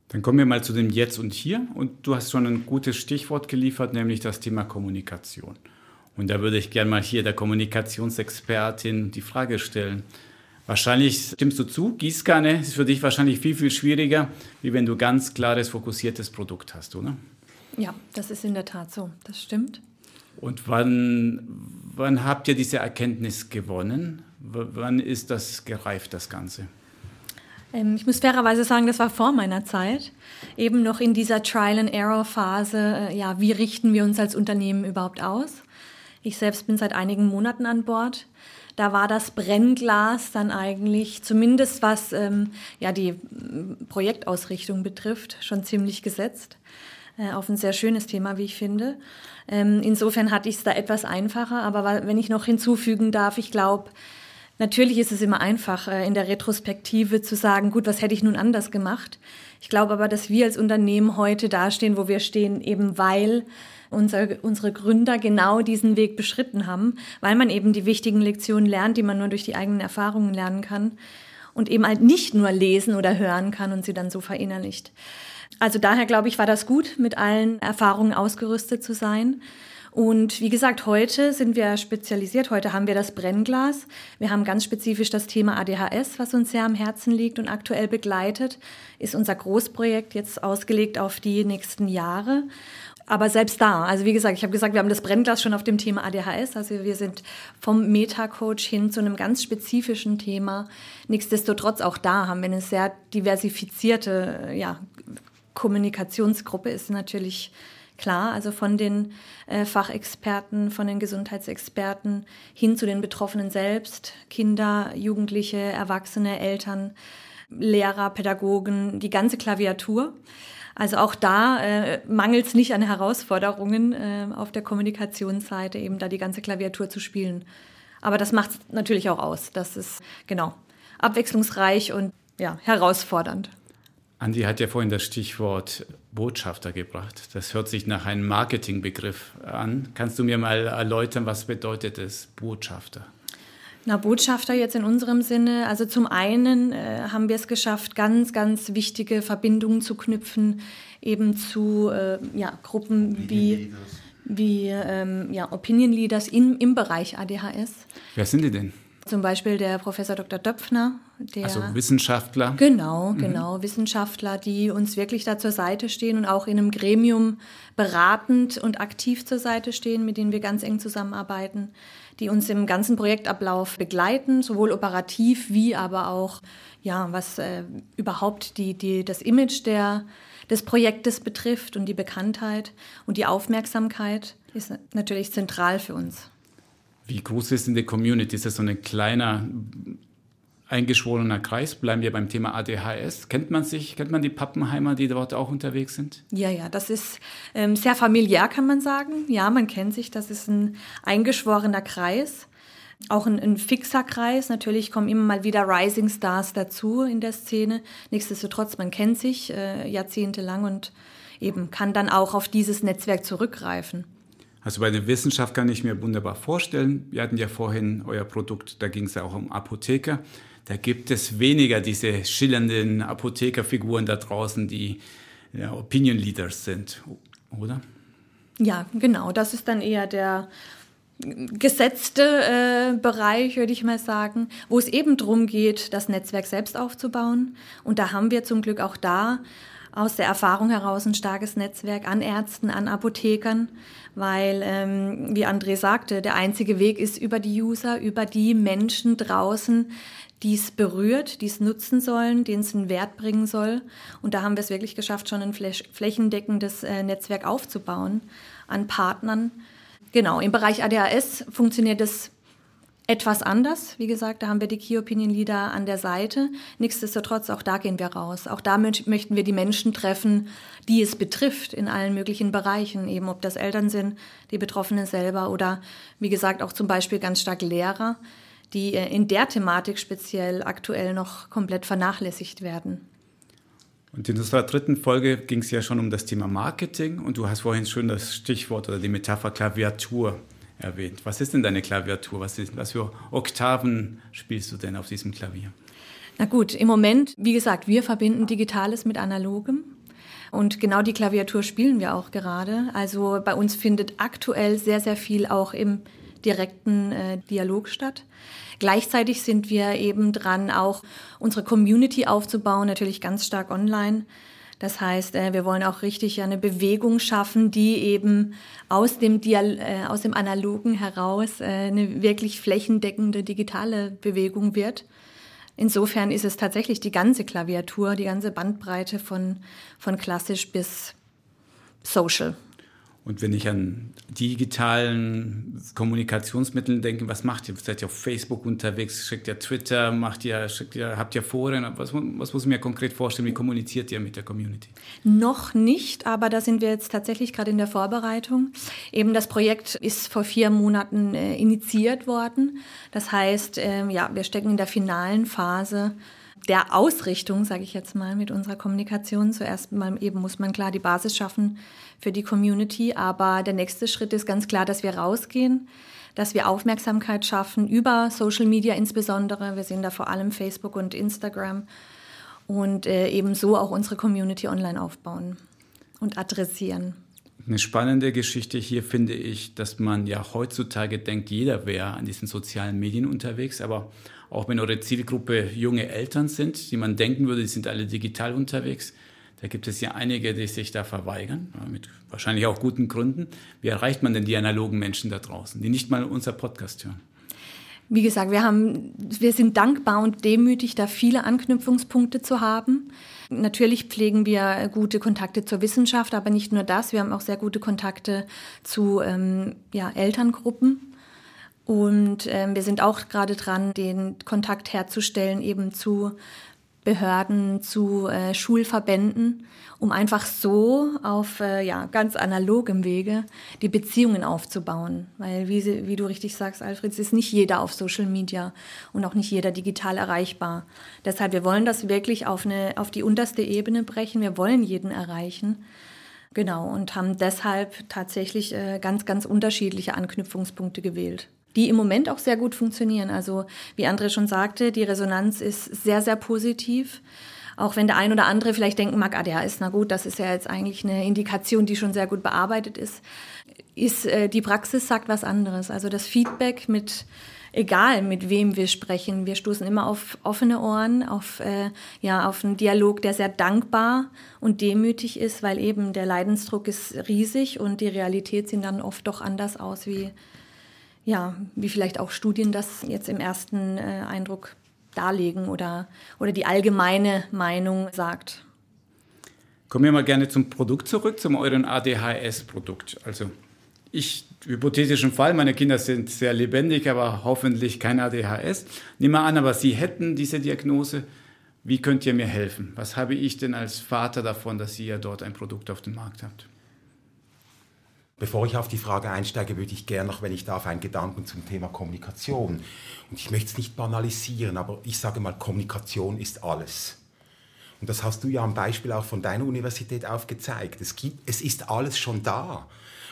Dann kommen wir mal zu dem Jetzt und Hier. Und du hast schon ein gutes Stichwort geliefert, nämlich das Thema Kommunikation. Und da würde ich gerne mal hier der Kommunikationsexpertin die Frage stellen. Wahrscheinlich stimmst du zu, Gießkanne ist für dich wahrscheinlich viel, viel schwieriger, wie wenn du ganz klares, fokussiertes Produkt hast, oder? Ja, das ist in der Tat so. Das stimmt. Und wann, wann habt ihr diese Erkenntnis gewonnen? Wann ist das gereift, das Ganze? Ähm, ich muss fairerweise sagen, das war vor meiner Zeit. Eben noch in dieser Trial-and-Error-Phase. Äh, ja, wie richten wir uns als Unternehmen überhaupt aus? Ich selbst bin seit einigen Monaten an Bord. Da war das Brennglas dann eigentlich, zumindest was ähm, ja, die Projektausrichtung betrifft, schon ziemlich gesetzt. Äh, auf ein sehr schönes Thema, wie ich finde. Ähm, insofern hatte ich es da etwas einfacher. Aber wenn ich noch hinzufügen darf, ich glaube, Natürlich ist es immer einfach, äh, in der Retrospektive zu sagen, gut, was hätte ich nun anders gemacht? Ich glaube aber, dass wir als Unternehmen heute dastehen, wo wir stehen, eben weil unser, unsere Gründer genau diesen Weg beschritten haben, weil man eben die wichtigen Lektionen lernt, die man nur durch die eigenen Erfahrungen lernen kann und eben halt nicht nur lesen oder hören kann und sie dann so verinnerlicht. Also daher glaube ich, war das gut, mit allen Erfahrungen ausgerüstet zu sein. Und wie gesagt, heute sind wir spezialisiert. Heute haben wir das Brennglas. Wir haben ganz spezifisch das Thema ADHS, was uns sehr am Herzen liegt und aktuell begleitet. Ist unser Großprojekt jetzt ausgelegt auf die nächsten Jahre. Aber selbst da, also wie gesagt, ich habe gesagt, wir haben das Brennglas schon auf dem Thema ADHS. Also wir sind vom Meta-Coach hin zu einem ganz spezifischen Thema. Nichtsdestotrotz auch da haben wir eine sehr diversifizierte ja, Kommunikationsgruppe, ist natürlich Klar, also von den äh, Fachexperten, von den Gesundheitsexperten hin zu den Betroffenen selbst, Kinder, Jugendliche, Erwachsene, Eltern, Lehrer, Pädagogen, die ganze Klaviatur. Also auch da äh, mangelt es nicht an Herausforderungen äh, auf der Kommunikationsseite, eben da die ganze Klaviatur zu spielen. Aber das macht es natürlich auch aus. Das ist genau abwechslungsreich und ja, herausfordernd. Andi hat ja vorhin das Stichwort Botschafter gebracht. Das hört sich nach einem Marketingbegriff an. Kannst du mir mal erläutern, was bedeutet es Botschafter? Na, Botschafter jetzt in unserem Sinne, also zum einen äh, haben wir es geschafft, ganz, ganz wichtige Verbindungen zu knüpfen, eben zu äh, ja, Gruppen wie, wie ähm, ja, Opinion Leaders in, im Bereich ADHS. Wer sind die denn? Zum Beispiel der Professor Dr. Döpfner. Der, also Wissenschaftler. Genau, mhm. genau, Wissenschaftler, die uns wirklich da zur Seite stehen und auch in einem Gremium beratend und aktiv zur Seite stehen, mit denen wir ganz eng zusammenarbeiten, die uns im ganzen Projektablauf begleiten, sowohl operativ wie aber auch, ja, was äh, überhaupt die, die, das Image der, des Projektes betrifft und die Bekanntheit und die Aufmerksamkeit ist natürlich zentral für uns. Wie groß ist denn die Community? Ist das so ein kleiner eingeschworener Kreis? Bleiben wir beim Thema ADHS. Kennt man sich, kennt man die Pappenheimer, die dort auch unterwegs sind? Ja, ja, das ist ähm, sehr familiär, kann man sagen. Ja, man kennt sich, das ist ein eingeschworener Kreis. Auch ein, ein, fixer Kreis. Natürlich kommen immer mal wieder Rising Stars dazu in der Szene. Nichtsdestotrotz, man kennt sich äh, jahrzehntelang und eben kann dann auch auf dieses Netzwerk zurückgreifen. Also bei der Wissenschaft kann ich mir wunderbar vorstellen. Wir hatten ja vorhin euer Produkt, da ging es ja auch um Apotheker. Da gibt es weniger diese schillernden Apothekerfiguren da draußen, die ja, Opinion Leaders sind, oder? Ja, genau. Das ist dann eher der gesetzte äh, Bereich, würde ich mal sagen, wo es eben darum geht, das Netzwerk selbst aufzubauen. Und da haben wir zum Glück auch da aus der Erfahrung heraus ein starkes Netzwerk an Ärzten, an Apothekern, weil, ähm, wie André sagte, der einzige Weg ist über die User, über die Menschen draußen, die es berührt, die es nutzen sollen, denen es einen Wert bringen soll. Und da haben wir es wirklich geschafft, schon ein flächendeckendes äh, Netzwerk aufzubauen an Partnern. Genau, im Bereich ADHS funktioniert es etwas anders. Wie gesagt, da haben wir die Key Opinion Leader an der Seite. Nichtsdestotrotz, auch da gehen wir raus. Auch da möchten wir die Menschen treffen, die es betrifft, in allen möglichen Bereichen. Eben ob das Eltern sind, die Betroffenen selber oder wie gesagt auch zum Beispiel ganz stark Lehrer, die äh, in der Thematik speziell aktuell noch komplett vernachlässigt werden. Und in unserer dritten Folge ging es ja schon um das Thema Marketing und du hast vorhin schon das Stichwort oder die Metapher Klaviatur erwähnt. Was ist denn deine Klaviatur? Was, ist, was für Oktaven spielst du denn auf diesem Klavier? Na gut, im Moment, wie gesagt, wir verbinden Digitales mit Analogem. Und genau die Klaviatur spielen wir auch gerade. Also bei uns findet aktuell sehr, sehr viel auch im direkten äh, Dialog statt. Gleichzeitig sind wir eben dran, auch unsere Community aufzubauen, natürlich ganz stark online. Das heißt, äh, wir wollen auch richtig eine Bewegung schaffen, die eben aus dem, Dial äh, aus dem Analogen heraus äh, eine wirklich flächendeckende digitale Bewegung wird. Insofern ist es tatsächlich die ganze Klaviatur, die ganze Bandbreite von, von klassisch bis social. Und wenn ich an digitalen Kommunikationsmitteln denke, was macht ihr? Seid ihr auf Facebook unterwegs? Schickt ihr Twitter? Macht ihr, schickt ihr, habt ihr Foren? Was, was muss ich mir konkret vorstellen? Wie kommuniziert ihr mit der Community? Noch nicht, aber da sind wir jetzt tatsächlich gerade in der Vorbereitung. Eben das Projekt ist vor vier Monaten äh, initiiert worden. Das heißt, äh, ja, wir stecken in der finalen Phase der Ausrichtung, sage ich jetzt mal, mit unserer Kommunikation. Zuerst mal eben muss man klar die Basis schaffen für die Community, aber der nächste Schritt ist ganz klar, dass wir rausgehen, dass wir Aufmerksamkeit schaffen über Social Media insbesondere. Wir sehen da vor allem Facebook und Instagram und äh, ebenso auch unsere Community online aufbauen und adressieren. Eine spannende Geschichte hier finde ich, dass man ja heutzutage denkt, jeder wäre an diesen sozialen Medien unterwegs, aber auch wenn eure Zielgruppe junge Eltern sind, die man denken würde, die sind alle digital unterwegs, da gibt es ja einige, die sich da verweigern, mit wahrscheinlich auch guten Gründen. Wie erreicht man denn die analogen Menschen da draußen, die nicht mal unser Podcast hören? Wie gesagt, wir, haben, wir sind dankbar und demütig, da viele Anknüpfungspunkte zu haben. Natürlich pflegen wir gute Kontakte zur Wissenschaft, aber nicht nur das. Wir haben auch sehr gute Kontakte zu ähm, ja, Elterngruppen und ähm, wir sind auch gerade dran, den Kontakt herzustellen eben zu Behörden, zu äh, Schulverbänden, um einfach so auf äh, ja, ganz analogem Wege die Beziehungen aufzubauen. Weil, wie, sie, wie du richtig sagst, Alfred, es ist nicht jeder auf Social Media und auch nicht jeder digital erreichbar. Deshalb, wir wollen das wirklich auf, eine, auf die unterste Ebene brechen. Wir wollen jeden erreichen. Genau, und haben deshalb tatsächlich äh, ganz, ganz unterschiedliche Anknüpfungspunkte gewählt die im Moment auch sehr gut funktionieren. Also wie André schon sagte, die Resonanz ist sehr, sehr positiv. Auch wenn der ein oder andere vielleicht denken mag, ADHS, na gut, das ist ja jetzt eigentlich eine Indikation, die schon sehr gut bearbeitet ist, ist äh, die Praxis sagt was anderes. Also das Feedback mit egal mit wem wir sprechen, wir stoßen immer auf offene Ohren, auf äh, ja auf einen Dialog, der sehr dankbar und demütig ist, weil eben der Leidensdruck ist riesig und die Realität sieht dann oft doch anders aus wie ja, wie vielleicht auch Studien das jetzt im ersten äh, Eindruck darlegen oder, oder die allgemeine Meinung sagt. Kommen wir mal gerne zum Produkt zurück, zum euren ADHS-Produkt. Also ich, hypothetischen Fall, meine Kinder sind sehr lebendig, aber hoffentlich kein ADHS. Nehmen wir an, aber Sie hätten diese Diagnose. Wie könnt ihr mir helfen? Was habe ich denn als Vater davon, dass ihr dort ein Produkt auf dem Markt habt? Bevor ich auf die Frage einsteige, würde ich gerne noch, wenn ich darf, einen Gedanken zum Thema Kommunikation. Und ich möchte es nicht banalisieren, aber ich sage mal, Kommunikation ist alles. Und das hast du ja am Beispiel auch von deiner Universität aufgezeigt. Es, gibt, es ist alles schon da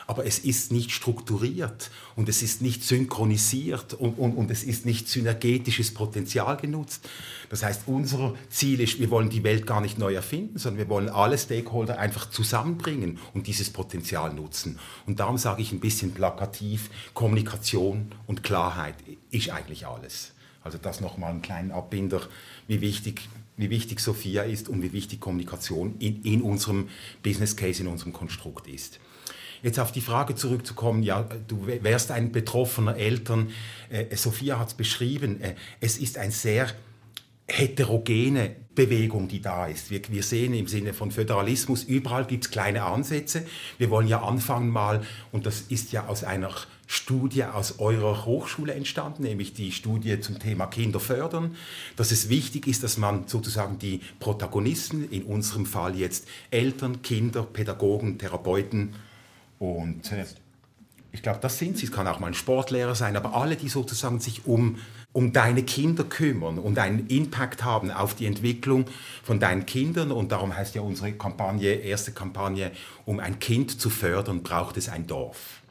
aber es ist nicht strukturiert und es ist nicht synchronisiert und, und, und es ist nicht synergetisches Potenzial genutzt. Das heißt, unser Ziel ist, wir wollen die Welt gar nicht neu erfinden, sondern wir wollen alle Stakeholder einfach zusammenbringen und dieses Potenzial nutzen. Und darum sage ich ein bisschen plakativ, Kommunikation und Klarheit ist eigentlich alles. Also das nochmal einen kleinen Abbinder, wie wichtig wie wichtig Sophia ist und wie wichtig Kommunikation in, in unserem Business Case, in unserem Konstrukt ist. Jetzt auf die Frage zurückzukommen, ja, du wärst ein betroffener Eltern. Äh, Sophia hat es beschrieben, äh, es ist ein sehr heterogene Bewegung, die da ist. Wir, wir sehen im Sinne von Föderalismus, überall gibt es kleine Ansätze. Wir wollen ja anfangen mal, und das ist ja aus einer Studie aus eurer Hochschule entstanden, nämlich die Studie zum Thema Kinder fördern, dass es wichtig ist, dass man sozusagen die Protagonisten, in unserem Fall jetzt Eltern, Kinder, Pädagogen, Therapeuten, und äh, ich glaube, das sind sie. Es kann auch mal ein Sportlehrer sein, aber alle, die sozusagen sich um, um deine Kinder kümmern und einen Impact haben auf die Entwicklung von deinen Kindern. Und darum heißt ja unsere Kampagne, erste Kampagne, um ein Kind zu fördern, braucht es ein Dorf.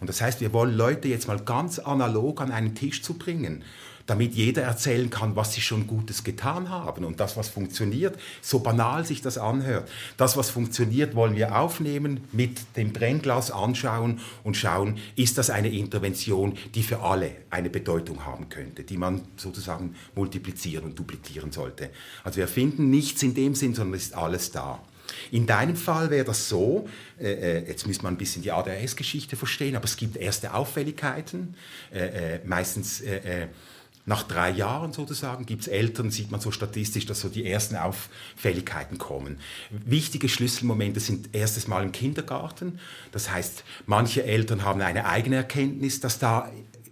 Und das heißt, wir wollen Leute jetzt mal ganz analog an einen Tisch zu bringen damit jeder erzählen kann, was sie schon Gutes getan haben und das, was funktioniert, so banal sich das anhört. Das, was funktioniert, wollen wir aufnehmen, mit dem Brennglas anschauen und schauen, ist das eine Intervention, die für alle eine Bedeutung haben könnte, die man sozusagen multiplizieren und duplizieren sollte. Also wir finden nichts in dem Sinn, sondern ist alles da. In deinem Fall wäre das so, äh, äh jetzt müsste man ein bisschen die ADHS-Geschichte verstehen, aber es gibt erste Auffälligkeiten, äh, äh, meistens äh, äh nach drei Jahren sozusagen gibt es Eltern, sieht man so statistisch, dass so die ersten Auffälligkeiten kommen. Wichtige Schlüsselmomente sind erstes Mal im Kindergarten. Das heißt, manche Eltern haben eine eigene Erkenntnis, dass da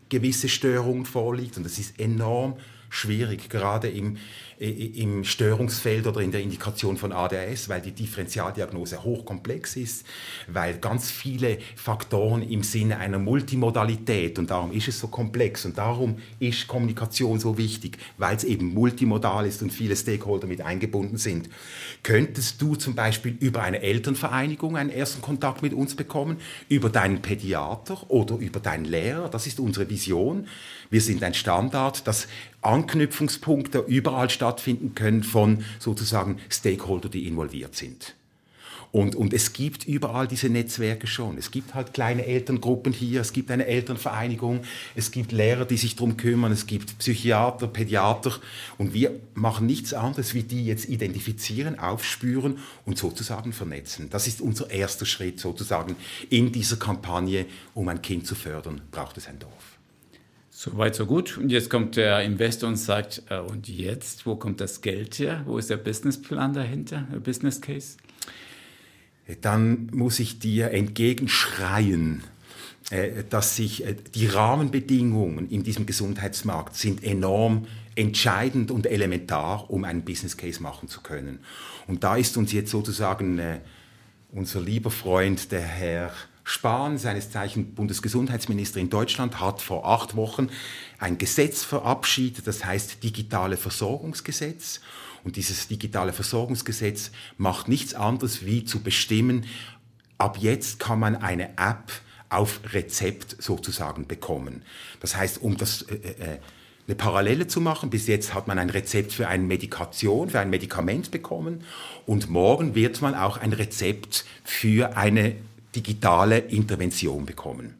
gewisse Störungen vorliegt und das ist enorm schwierig, gerade im, im Störungsfeld oder in der Indikation von ADHS, weil die Differentialdiagnose hochkomplex ist, weil ganz viele Faktoren im Sinne einer Multimodalität und darum ist es so komplex und darum ist Kommunikation so wichtig, weil es eben multimodal ist und viele Stakeholder mit eingebunden sind. Könntest du zum Beispiel über eine Elternvereinigung einen ersten Kontakt mit uns bekommen, über deinen Pädiater oder über deinen Lehrer? Das ist unsere Vision. Wir sind ein Standard, dass Anknüpfungspunkte überall stattfinden können von sozusagen Stakeholder, die involviert sind. Und, und es gibt überall diese Netzwerke schon. Es gibt halt kleine Elterngruppen hier, es gibt eine Elternvereinigung, es gibt Lehrer, die sich darum kümmern, es gibt Psychiater, Pädiater. Und wir machen nichts anderes, wie die jetzt identifizieren, aufspüren und sozusagen vernetzen. Das ist unser erster Schritt sozusagen in dieser Kampagne, um ein Kind zu fördern, braucht es ein Dorf. So weit, so gut. Und jetzt kommt der Investor und sagt, äh, und jetzt, wo kommt das Geld her? Wo ist der Businessplan dahinter, der Business Case? Dann muss ich dir entgegenschreien, äh, dass sich äh, die Rahmenbedingungen in diesem Gesundheitsmarkt sind enorm entscheidend und elementar, um einen Business Case machen zu können. Und da ist uns jetzt sozusagen äh, unser lieber Freund, der Herr Spahn, seines Zeichen Bundesgesundheitsminister in Deutschland, hat vor acht Wochen ein Gesetz verabschiedet, das heißt Digitale Versorgungsgesetz. Und dieses digitale Versorgungsgesetz macht nichts anderes wie zu bestimmen, ab jetzt kann man eine App auf Rezept sozusagen bekommen. Das heißt, um das äh, äh, eine Parallele zu machen. Bis jetzt hat man ein Rezept für eine Medikation, für ein Medikament bekommen und morgen wird man auch ein Rezept für eine digitale Intervention bekommen.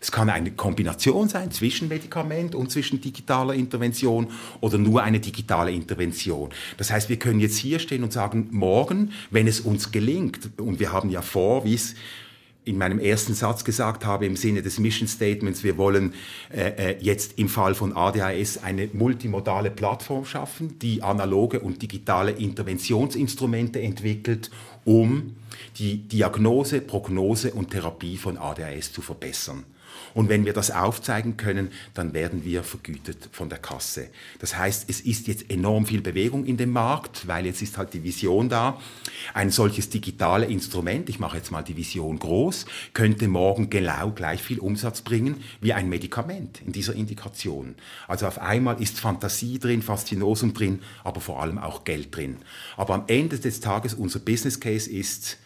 Es kann eine Kombination sein zwischen Medikament und zwischen digitaler Intervention oder nur eine digitale Intervention. Das heißt, wir können jetzt hier stehen und sagen, morgen, wenn es uns gelingt, und wir haben ja vor, wie es in meinem ersten Satz gesagt habe, im Sinne des Mission Statements, wir wollen äh, äh jetzt im Fall von ADHS eine multimodale Plattform schaffen, die analoge und digitale Interventionsinstrumente entwickelt, um die Diagnose, Prognose und Therapie von ADHS zu verbessern. Und wenn wir das aufzeigen können, dann werden wir vergütet von der Kasse. Das heißt, es ist jetzt enorm viel Bewegung in dem Markt, weil jetzt ist halt die Vision da. Ein solches digitale Instrument, ich mache jetzt mal die Vision groß, könnte morgen genau gleich viel Umsatz bringen wie ein Medikament in dieser Indikation. Also auf einmal ist Fantasie drin, Faszinosum drin, aber vor allem auch Geld drin. Aber am Ende des Tages, unser Business Case ist,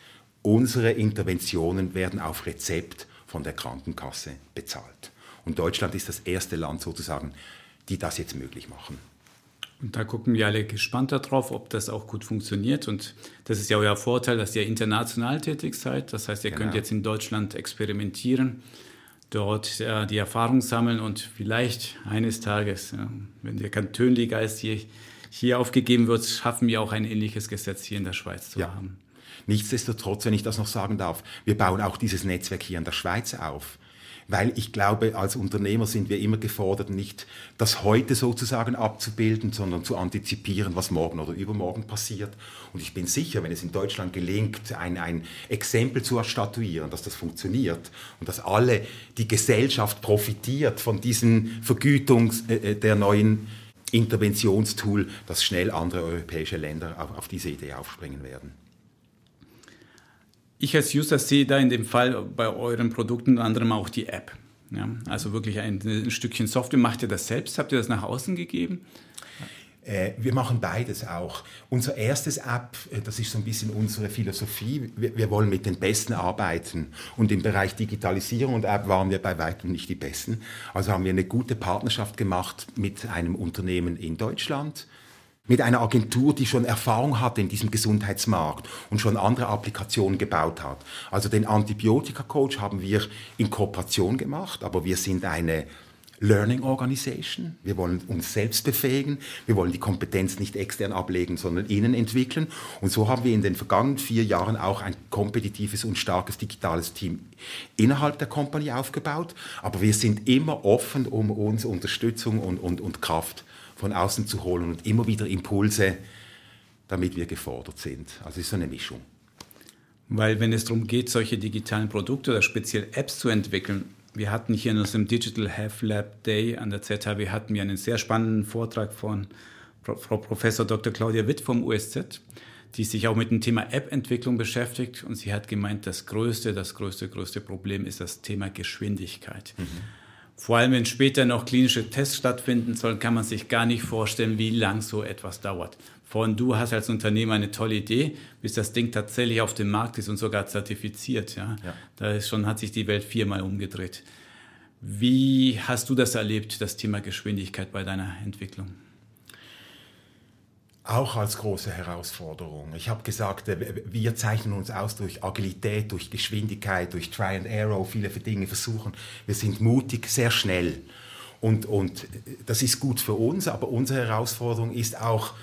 unsere Interventionen werden auf Rezept von der Krankenkasse bezahlt. Und Deutschland ist das erste Land sozusagen, die das jetzt möglich machen. Und da gucken wir alle gespannt darauf, ob das auch gut funktioniert. Und das ist ja euer Vorteil, dass ihr international tätig seid. Das heißt, ihr genau. könnt jetzt in Deutschland experimentieren, dort äh, die Erfahrung sammeln und vielleicht eines Tages, ja, wenn der Kantönligeist hier, hier aufgegeben wird, schaffen wir auch ein ähnliches Gesetz hier in der Schweiz zu ja. haben. Nichtsdestotrotz, wenn ich das noch sagen darf, wir bauen auch dieses Netzwerk hier in der Schweiz auf. Weil ich glaube, als Unternehmer sind wir immer gefordert, nicht das heute sozusagen abzubilden, sondern zu antizipieren, was morgen oder übermorgen passiert. Und ich bin sicher, wenn es in Deutschland gelingt, ein, ein Exempel zu erstatuieren, dass das funktioniert und dass alle, die Gesellschaft profitiert von diesen Vergütungs äh, äh der neuen Interventionstool, dass schnell andere europäische Länder auf, auf diese Idee aufspringen werden. Ich als User sehe da in dem Fall bei euren Produkten unter anderem auch die App. Ja, also wirklich ein, ein Stückchen Software. Macht ihr das selbst? Habt ihr das nach außen gegeben? Äh, wir machen beides auch. Unser erstes App, äh, das ist so ein bisschen unsere Philosophie, wir, wir, wollen mit den Besten arbeiten. Und im Bereich Digitalisierung und App waren wir bei weitem nicht die Besten. Also haben wir eine gute Partnerschaft gemacht mit einem Unternehmen in Deutschland, mit einer Agentur, die schon Erfahrung hat in diesem Gesundheitsmarkt und schon andere Applikationen gebaut hat. Also den Antibiotika-Coach haben wir in Kooperation gemacht, aber wir sind eine Learning Organization. Wir wollen uns selbst befähigen. Wir wollen die Kompetenz nicht extern ablegen, sondern innen entwickeln. Und so haben wir in den vergangenen vier Jahren auch ein kompetitives und starkes digitales Team innerhalb der Company aufgebaut. Aber wir sind immer offen, um uns Unterstützung und, und, und Kraft von außen zu holen und immer wieder Impulse, damit wir gefordert sind. Also es ist so eine Mischung. Weil wenn es darum geht, solche digitalen Produkte oder speziell Apps zu entwickeln, wir hatten hier in unserem Digital Health Lab Day an der ZHW hatten wir einen sehr spannenden Vortrag von Frau Professor Dr. Claudia Witt vom USZ, die sich auch mit dem Thema App-Entwicklung beschäftigt und sie hat gemeint, das größte, das größte, größte Problem ist das Thema Geschwindigkeit. Mhm. Vor allem, wenn später noch klinische Tests stattfinden sollen, kann man sich gar nicht vorstellen, wie lang so etwas dauert. Von du hast als Unternehmer eine tolle Idee, bis das Ding tatsächlich auf dem Markt ist und sogar zertifiziert. Ja? ja. Da ist schon, hat sich die Welt viermal umgedreht. Wie hast du das erlebt, das Thema Geschwindigkeit bei deiner Entwicklung? Auch als große Herausforderung. Ich habe gesagt, äh, wir zeichnen uns aus durch Agilität, durch Geschwindigkeit, durch Try and Arrow, viele Dinge versuchen. Wir sind mutig, sehr schnell. Und, und das ist gut für uns, aber unsere Herausforderung ist auch,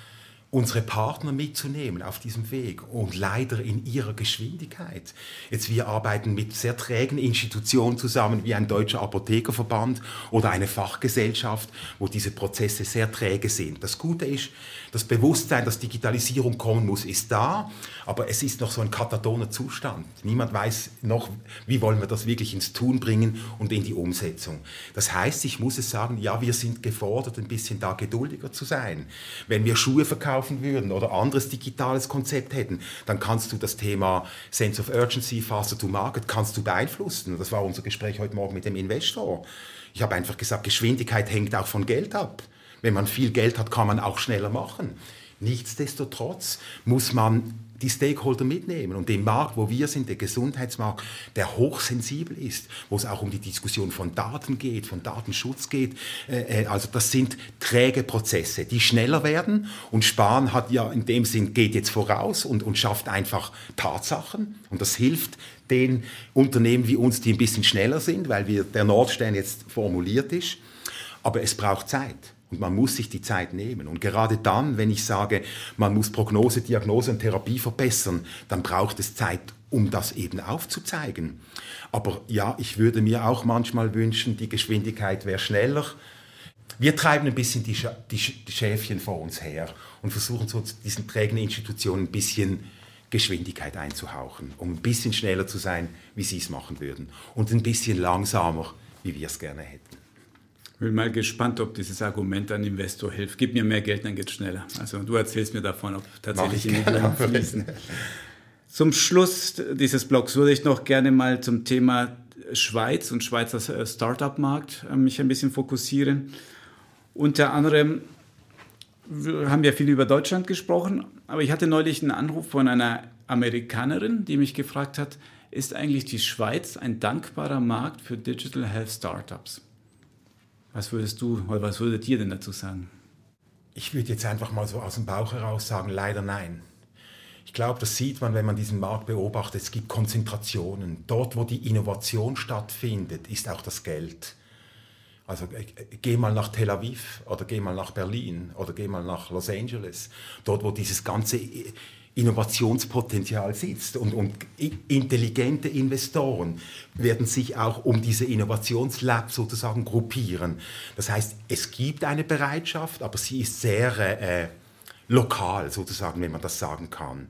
unsere Partner mitzunehmen auf diesem Weg und leider in ihrer Geschwindigkeit. Jetzt wir arbeiten mit sehr trägen Institutionen zusammen wie ein deutscher Apothekerverband oder eine Fachgesellschaft, wo diese Prozesse sehr träge sind. Das Gute ist, das Bewusstsein, dass Digitalisierung kommen muss, ist da, aber es ist noch so ein katatoner Zustand. Niemand weiß noch, wie wollen wir das wirklich ins Tun bringen und in die Umsetzung. Das heißt, ich muss es sagen, ja, wir sind gefordert, ein bisschen da geduldiger zu sein. Wenn wir Schuhe verkaufen würden oder anderes digitales Konzept hätten, dann kannst du das Thema Sense of Urgency, Faster to Market, kannst du beeinflussen. Das war unser Gespräch heute Morgen mit dem Investor. Ich habe einfach gesagt, Geschwindigkeit hängt auch von Geld ab. Wenn man viel Geld hat, kann man auch schneller machen. Nichtsdestotrotz muss man die Stakeholder mitnehmen. Und den Markt, wo wir sind, der Gesundheitsmarkt, der hochsensibel ist, wo es auch um die Diskussion von Daten geht, von Datenschutz geht, äh, äh, also das sind träge Prozesse, die schneller werden. Und Spahn hat ja in dem Sinn, geht jetzt voraus und, und schafft einfach Tatsachen. Und das hilft den Unternehmen wie uns, die ein bisschen schneller sind, weil wir, der Nordstern jetzt formuliert ist. Aber es braucht Zeit. Und man muss sich die Zeit nehmen. Und gerade dann, wenn ich sage, man muss Prognose, Diagnose und Therapie verbessern, dann braucht es Zeit, um das eben aufzuzeigen. Aber ja, ich würde mir auch manchmal wünschen, die Geschwindigkeit wäre schneller. Wir treiben ein bisschen die, die, die Schäfchen vor uns her und versuchen so diesen trägen Institutionen ein bisschen Geschwindigkeit einzuhauchen, um ein bisschen schneller zu sein, wie sie es machen würden. Und ein bisschen langsamer, wie wir es gerne hätten. Ich bin mal gespannt, ob dieses Argument an Investor hilft. Gib mir mehr Geld, dann geht es schneller. Also du erzählst mir davon, ob tatsächlich die Millionen fließen. Zum Schluss dieses Blogs würde ich noch gerne mal zum Thema Schweiz und Schweizer Startup-Markt äh, mich ein bisschen fokussieren. Unter anderem haben wir viel über Deutschland gesprochen, aber ich hatte neulich einen Anruf von einer Amerikanerin, die mich gefragt hat, ist eigentlich die Schweiz ein dankbarer Markt für Digital Health Startups? Was würdest du oder was würdet ihr denn dazu sagen? Ich würde jetzt einfach mal so aus dem Bauch heraus sagen, leider nein. Ich glaube, das sieht man, wenn man diesen Markt beobachtet. Es gibt Konzentrationen. Dort, wo die Innovation stattfindet, ist auch das Geld. Also äh, geh mal nach Tel Aviv oder geh mal nach Berlin oder geh mal nach Los Angeles. Dort, wo dieses ganze Innovationspotenzial sitzt. Und, und intelligente Investoren werden sich auch um diese Innovationslabs sozusagen gruppieren. Das heißt, es gibt eine Bereitschaft, aber sie ist sehr äh, lokal sozusagen, wenn man das sagen kann.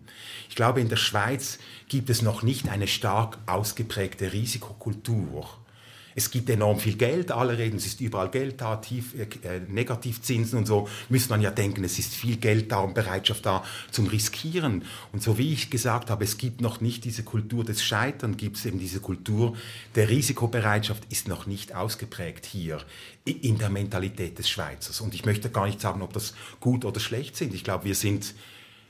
Ich glaube, in der Schweiz gibt es noch nicht eine stark ausgeprägte Risikokultur. Es gibt enorm viel Geld, alle reden, es ist überall Geld da, tief, äh, äh, Negativzinsen und so, müsste man ja denken, es ist viel Geld da und Bereitschaft da zum Riskieren. Und so wie ich gesagt habe, es gibt noch nicht diese Kultur des Scheitern, gibt es eben diese Kultur der Risikobereitschaft, ist noch nicht ausgeprägt hier in der Mentalität des Schweizers. Und ich möchte gar nicht sagen, ob das gut oder schlecht sind. Ich glaube, wir sind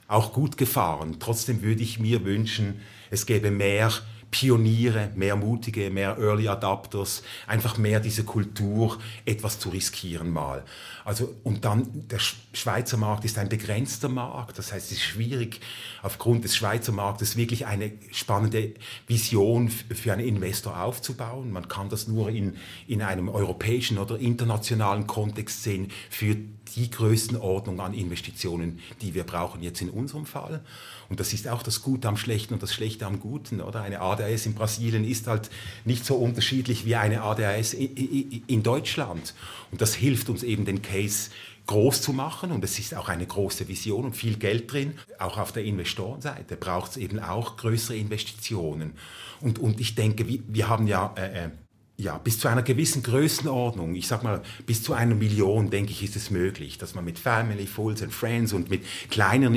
auch gut gefahren. Trotzdem würde ich mir wünschen, es gäbe mehr Pioniere, mehr mutige, mehr Early Adapters, einfach mehr diese Kultur, etwas zu riskieren mal. Also, und dann, der Schweizer Markt ist ein begrenzter Markt, das heißt, es ist schwierig, aufgrund des Schweizer Marktes wirklich eine spannende Vision für einen Investor aufzubauen. Man kann das nur in, in einem europäischen oder internationalen Kontext sehen für die Größenordnung an Investitionen, die wir brauchen jetzt in unserem Fall. Und das ist auch das Gute am Schlechten und das Schlechte am Guten. Oder? Eine ADAS in Brasilien ist halt nicht so unterschiedlich wie eine ADAS in Deutschland. Und das hilft uns eben, den Case groß zu machen und es ist auch eine große Vision und viel Geld drin. Auch auf der Investorenseite braucht es eben auch größere Investitionen. Und, und ich denke, wir, wir haben ja, äh, äh ja bis zu einer gewissen Größenordnung, ich sag mal bis zu einer Million, denke ich, ist es möglich, dass man mit Family, Fools and Friends und mit kleineren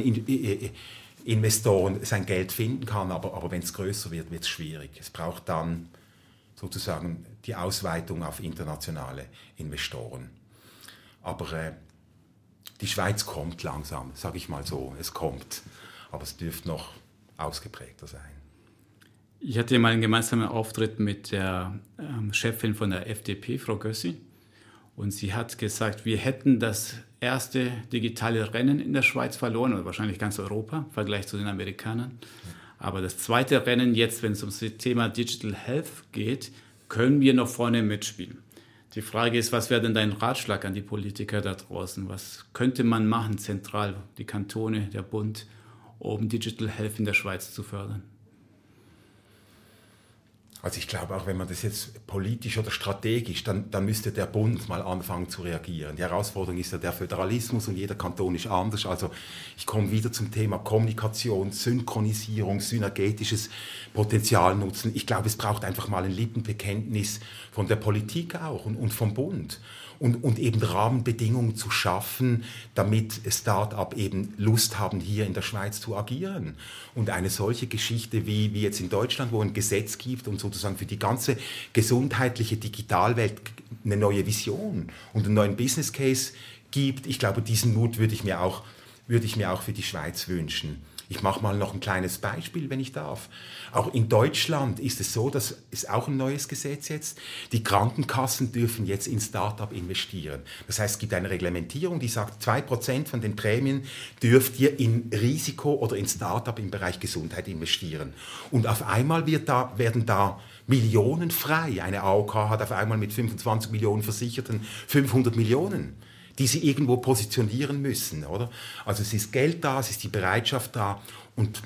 Investoren sein Geld finden kann, aber, aber wenn es größer wird, wird es schwierig. Es braucht dann sozusagen die Ausweitung auf internationale Investoren. Aber äh, die Schweiz kommt langsam, sage ich mal so, es kommt, aber es dürfte noch ausgeprägter sein. Ich hatte mal einen gemeinsamen Auftritt mit der ähm, Chefin von der FDP, Frau Gössi, und sie hat gesagt, wir hätten das erste digitale Rennen in der Schweiz verloren, oder wahrscheinlich ganz Europa im Vergleich zu den Amerikanern. Aber das zweite Rennen jetzt, wenn es um das Thema Digital Health geht, können wir noch vorne mitspielen. Die Frage ist, was wäre denn dein Ratschlag an die Politiker da draußen? Was könnte man machen, zentral, die Kantone, der Bund, um Digital Health in der Schweiz zu fördern? Also ich glaube auch, wenn man das jetzt politisch oder strategisch, dann, dann müsste der Bund mal anfangen zu reagieren. Die Herausforderung ist ja der Föderalismus und jeder Kanton ist anders. Also ich komme wieder zum Thema Kommunikation, Synchronisierung, synergetisches Potenzial nutzen. Ich glaube, es braucht einfach mal ein Lippenbekenntnis von der Politik auch und, und vom Bund und, und eben Rahmenbedingungen zu schaffen, damit Start-up eben Lust haben, hier in der Schweiz zu agieren. Und eine solche Geschichte wie, wie jetzt in Deutschland, wo ein Gesetz gibt und sozusagen für die ganze gesundheitliche Digitalwelt eine neue Vision und einen neuen Business Case gibt, ich glaube, diesen Mut würde ich mir auch, würde ich mir auch für die Schweiz wünschen. Ich mache mal noch ein kleines Beispiel, wenn ich darf. Auch in Deutschland ist es so, das ist auch ein neues Gesetz jetzt. Die Krankenkassen dürfen jetzt in Start-up investieren. Das heißt, es gibt eine Reglementierung, die sagt, 2% von den Prämien dürft ihr in Risiko oder in Start-up im Bereich Gesundheit investieren. Und auf einmal wird da, werden da Millionen frei. Eine AOK hat auf einmal mit 25 Millionen Versicherten 500 Millionen die sie irgendwo positionieren müssen, oder? Also es ist Geld da, es ist die Bereitschaft da und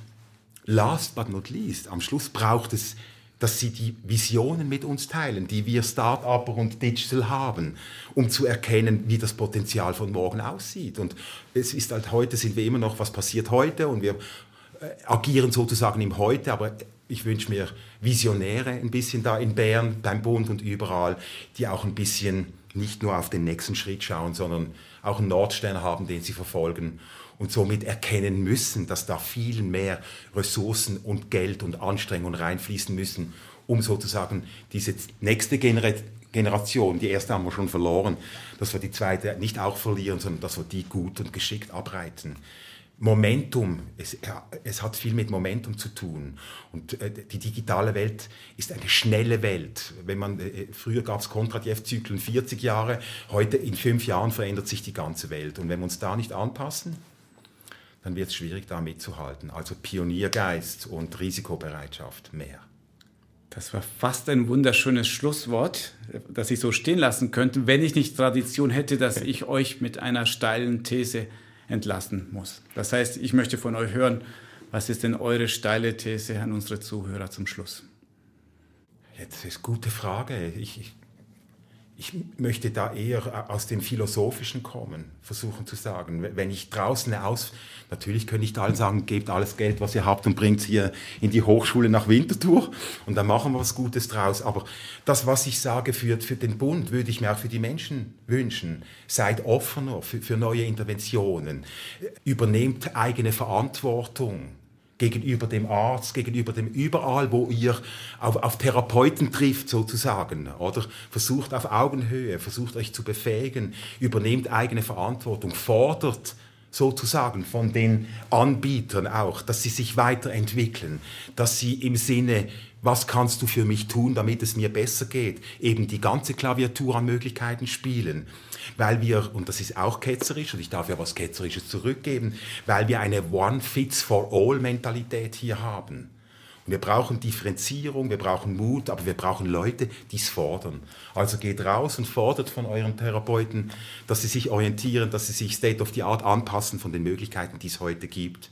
last but not least, am Schluss braucht es, dass sie die Visionen mit uns teilen, die wir Start-Upper und Digital haben, um zu erkennen, wie das Potenzial von morgen aussieht. Und es ist halt heute, sind wir immer noch, was passiert heute und wir äh, agieren sozusagen im Heute, aber ich wünsche mir Visionäre ein bisschen da in Bern, beim Bund und überall, die auch ein bisschen nicht nur auf den nächsten Schritt schauen, sondern auch einen Nordstern haben, den sie verfolgen und somit erkennen müssen, dass da viel mehr Ressourcen und Geld und Anstrengungen reinfließen müssen, um sozusagen diese nächste Generation, die erste haben wir schon verloren, dass wir die zweite nicht auch verlieren, sondern dass wir die gut und geschickt abreiten. Momentum, es, es, hat viel mit Momentum zu tun. Und äh, die digitale Welt ist eine schnelle Welt. Wenn man, äh, früher gab es Kontradjev-Zyklen 40 Jahre, heute in fünf Jahren verändert sich die ganze Welt. Und wenn wir uns da nicht anpassen, dann wird es schwierig, da mitzuhalten. Also Pioniergeist und Risikobereitschaft mehr. Das war fast ein wunderschönes Schlusswort, das ich so stehen lassen könnte, wenn ich nicht Tradition hätte, dass ich euch mit einer steilen These entlassen muss. Das heißt, ich möchte von euch hören, was ist denn eure steile These an unsere Zuhörer zum Schluss? Jetzt ist gute Frage. Ich, ich, ich möchte da eher aus dem Philosophischen kommen, versuchen zu sagen. Wenn ich draußen aus, natürlich könnte ich da allen sagen, gebt alles Geld, was ihr habt und bringt es hier in die Hochschule nach Winterthur und dann machen wir was Gutes draus. Aber das, was ich sage für, für den Bund, würde ich mir auch für die Menschen wünschen. Seid offener für, für neue Interventionen. Übernehmt eigene Verantwortung gegenüber dem Arzt, gegenüber dem überall, wo ihr auf, auf Therapeuten trifft sozusagen, oder? Versucht auf Augenhöhe, versucht euch zu befähigen, übernehmt eigene Verantwortung, fordert sozusagen von den Anbietern auch, dass sie sich weiterentwickeln, dass sie im Sinne, was kannst du für mich tun, damit es mir besser geht, eben die ganze Klaviatur an Möglichkeiten spielen weil wir, und das ist auch ketzerisch, und ich darf ja was Ketzerisches zurückgeben, weil wir eine One-Fits-for-All-Mentalität hier haben. Und wir brauchen Differenzierung, wir brauchen Mut, aber wir brauchen Leute, die es fordern. Also geht raus und fordert von euren Therapeuten, dass sie sich orientieren, dass sie sich State of the Art anpassen von den Möglichkeiten, die es heute gibt,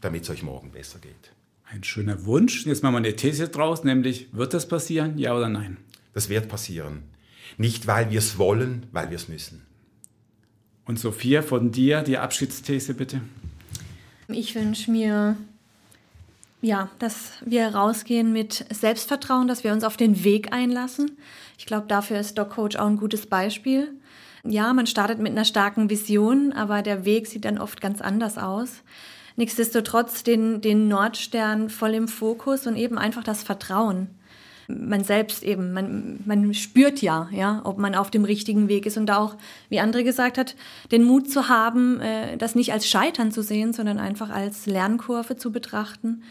damit es euch morgen besser geht. Ein schöner Wunsch. Jetzt machen wir eine These draus, nämlich wird das passieren, ja oder nein? Das wird passieren. Nicht, weil wir es wollen, weil wir es müssen. Und Sophia, von dir die Abschiedsthese bitte. Ich wünsche mir, ja, dass wir rausgehen mit Selbstvertrauen, dass wir uns auf den Weg einlassen. Ich glaube, dafür ist Doc Coach auch ein gutes Beispiel. Ja, man startet mit einer starken Vision, aber der Weg sieht dann oft ganz anders aus. Nichtsdestotrotz den, den Nordstern voll im Fokus und eben einfach das Vertrauen man selbst eben, man, man spürt ja, ja, ob man auf dem richtigen Weg ist und auch, wie André gesagt hat, den Mut zu haben, äh, das nicht als Scheitern zu sehen, sondern einfach als Lernkurve zu betrachten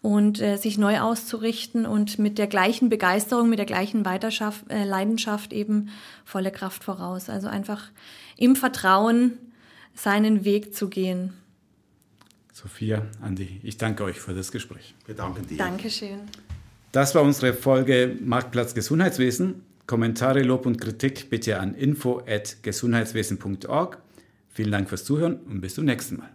und äh, sich neu auszurichten und mit der gleichen Begeisterung, mit der gleichen Weiterschaft, äh, Leidenschaft eben volle Kraft voraus. Also einfach im Vertrauen seinen Weg zu gehen. Sophia, Andi, ich danke euch für das Gespräch. Wir danken dir. Dankeschön. Das war unsere Folge Marktplatz Gesundheitswesen. Kommentare, Lob und Kritik bitte an info@gesundheitswesen.org. Vielen Dank fürs Zuhören und bis zum nächsten Mal.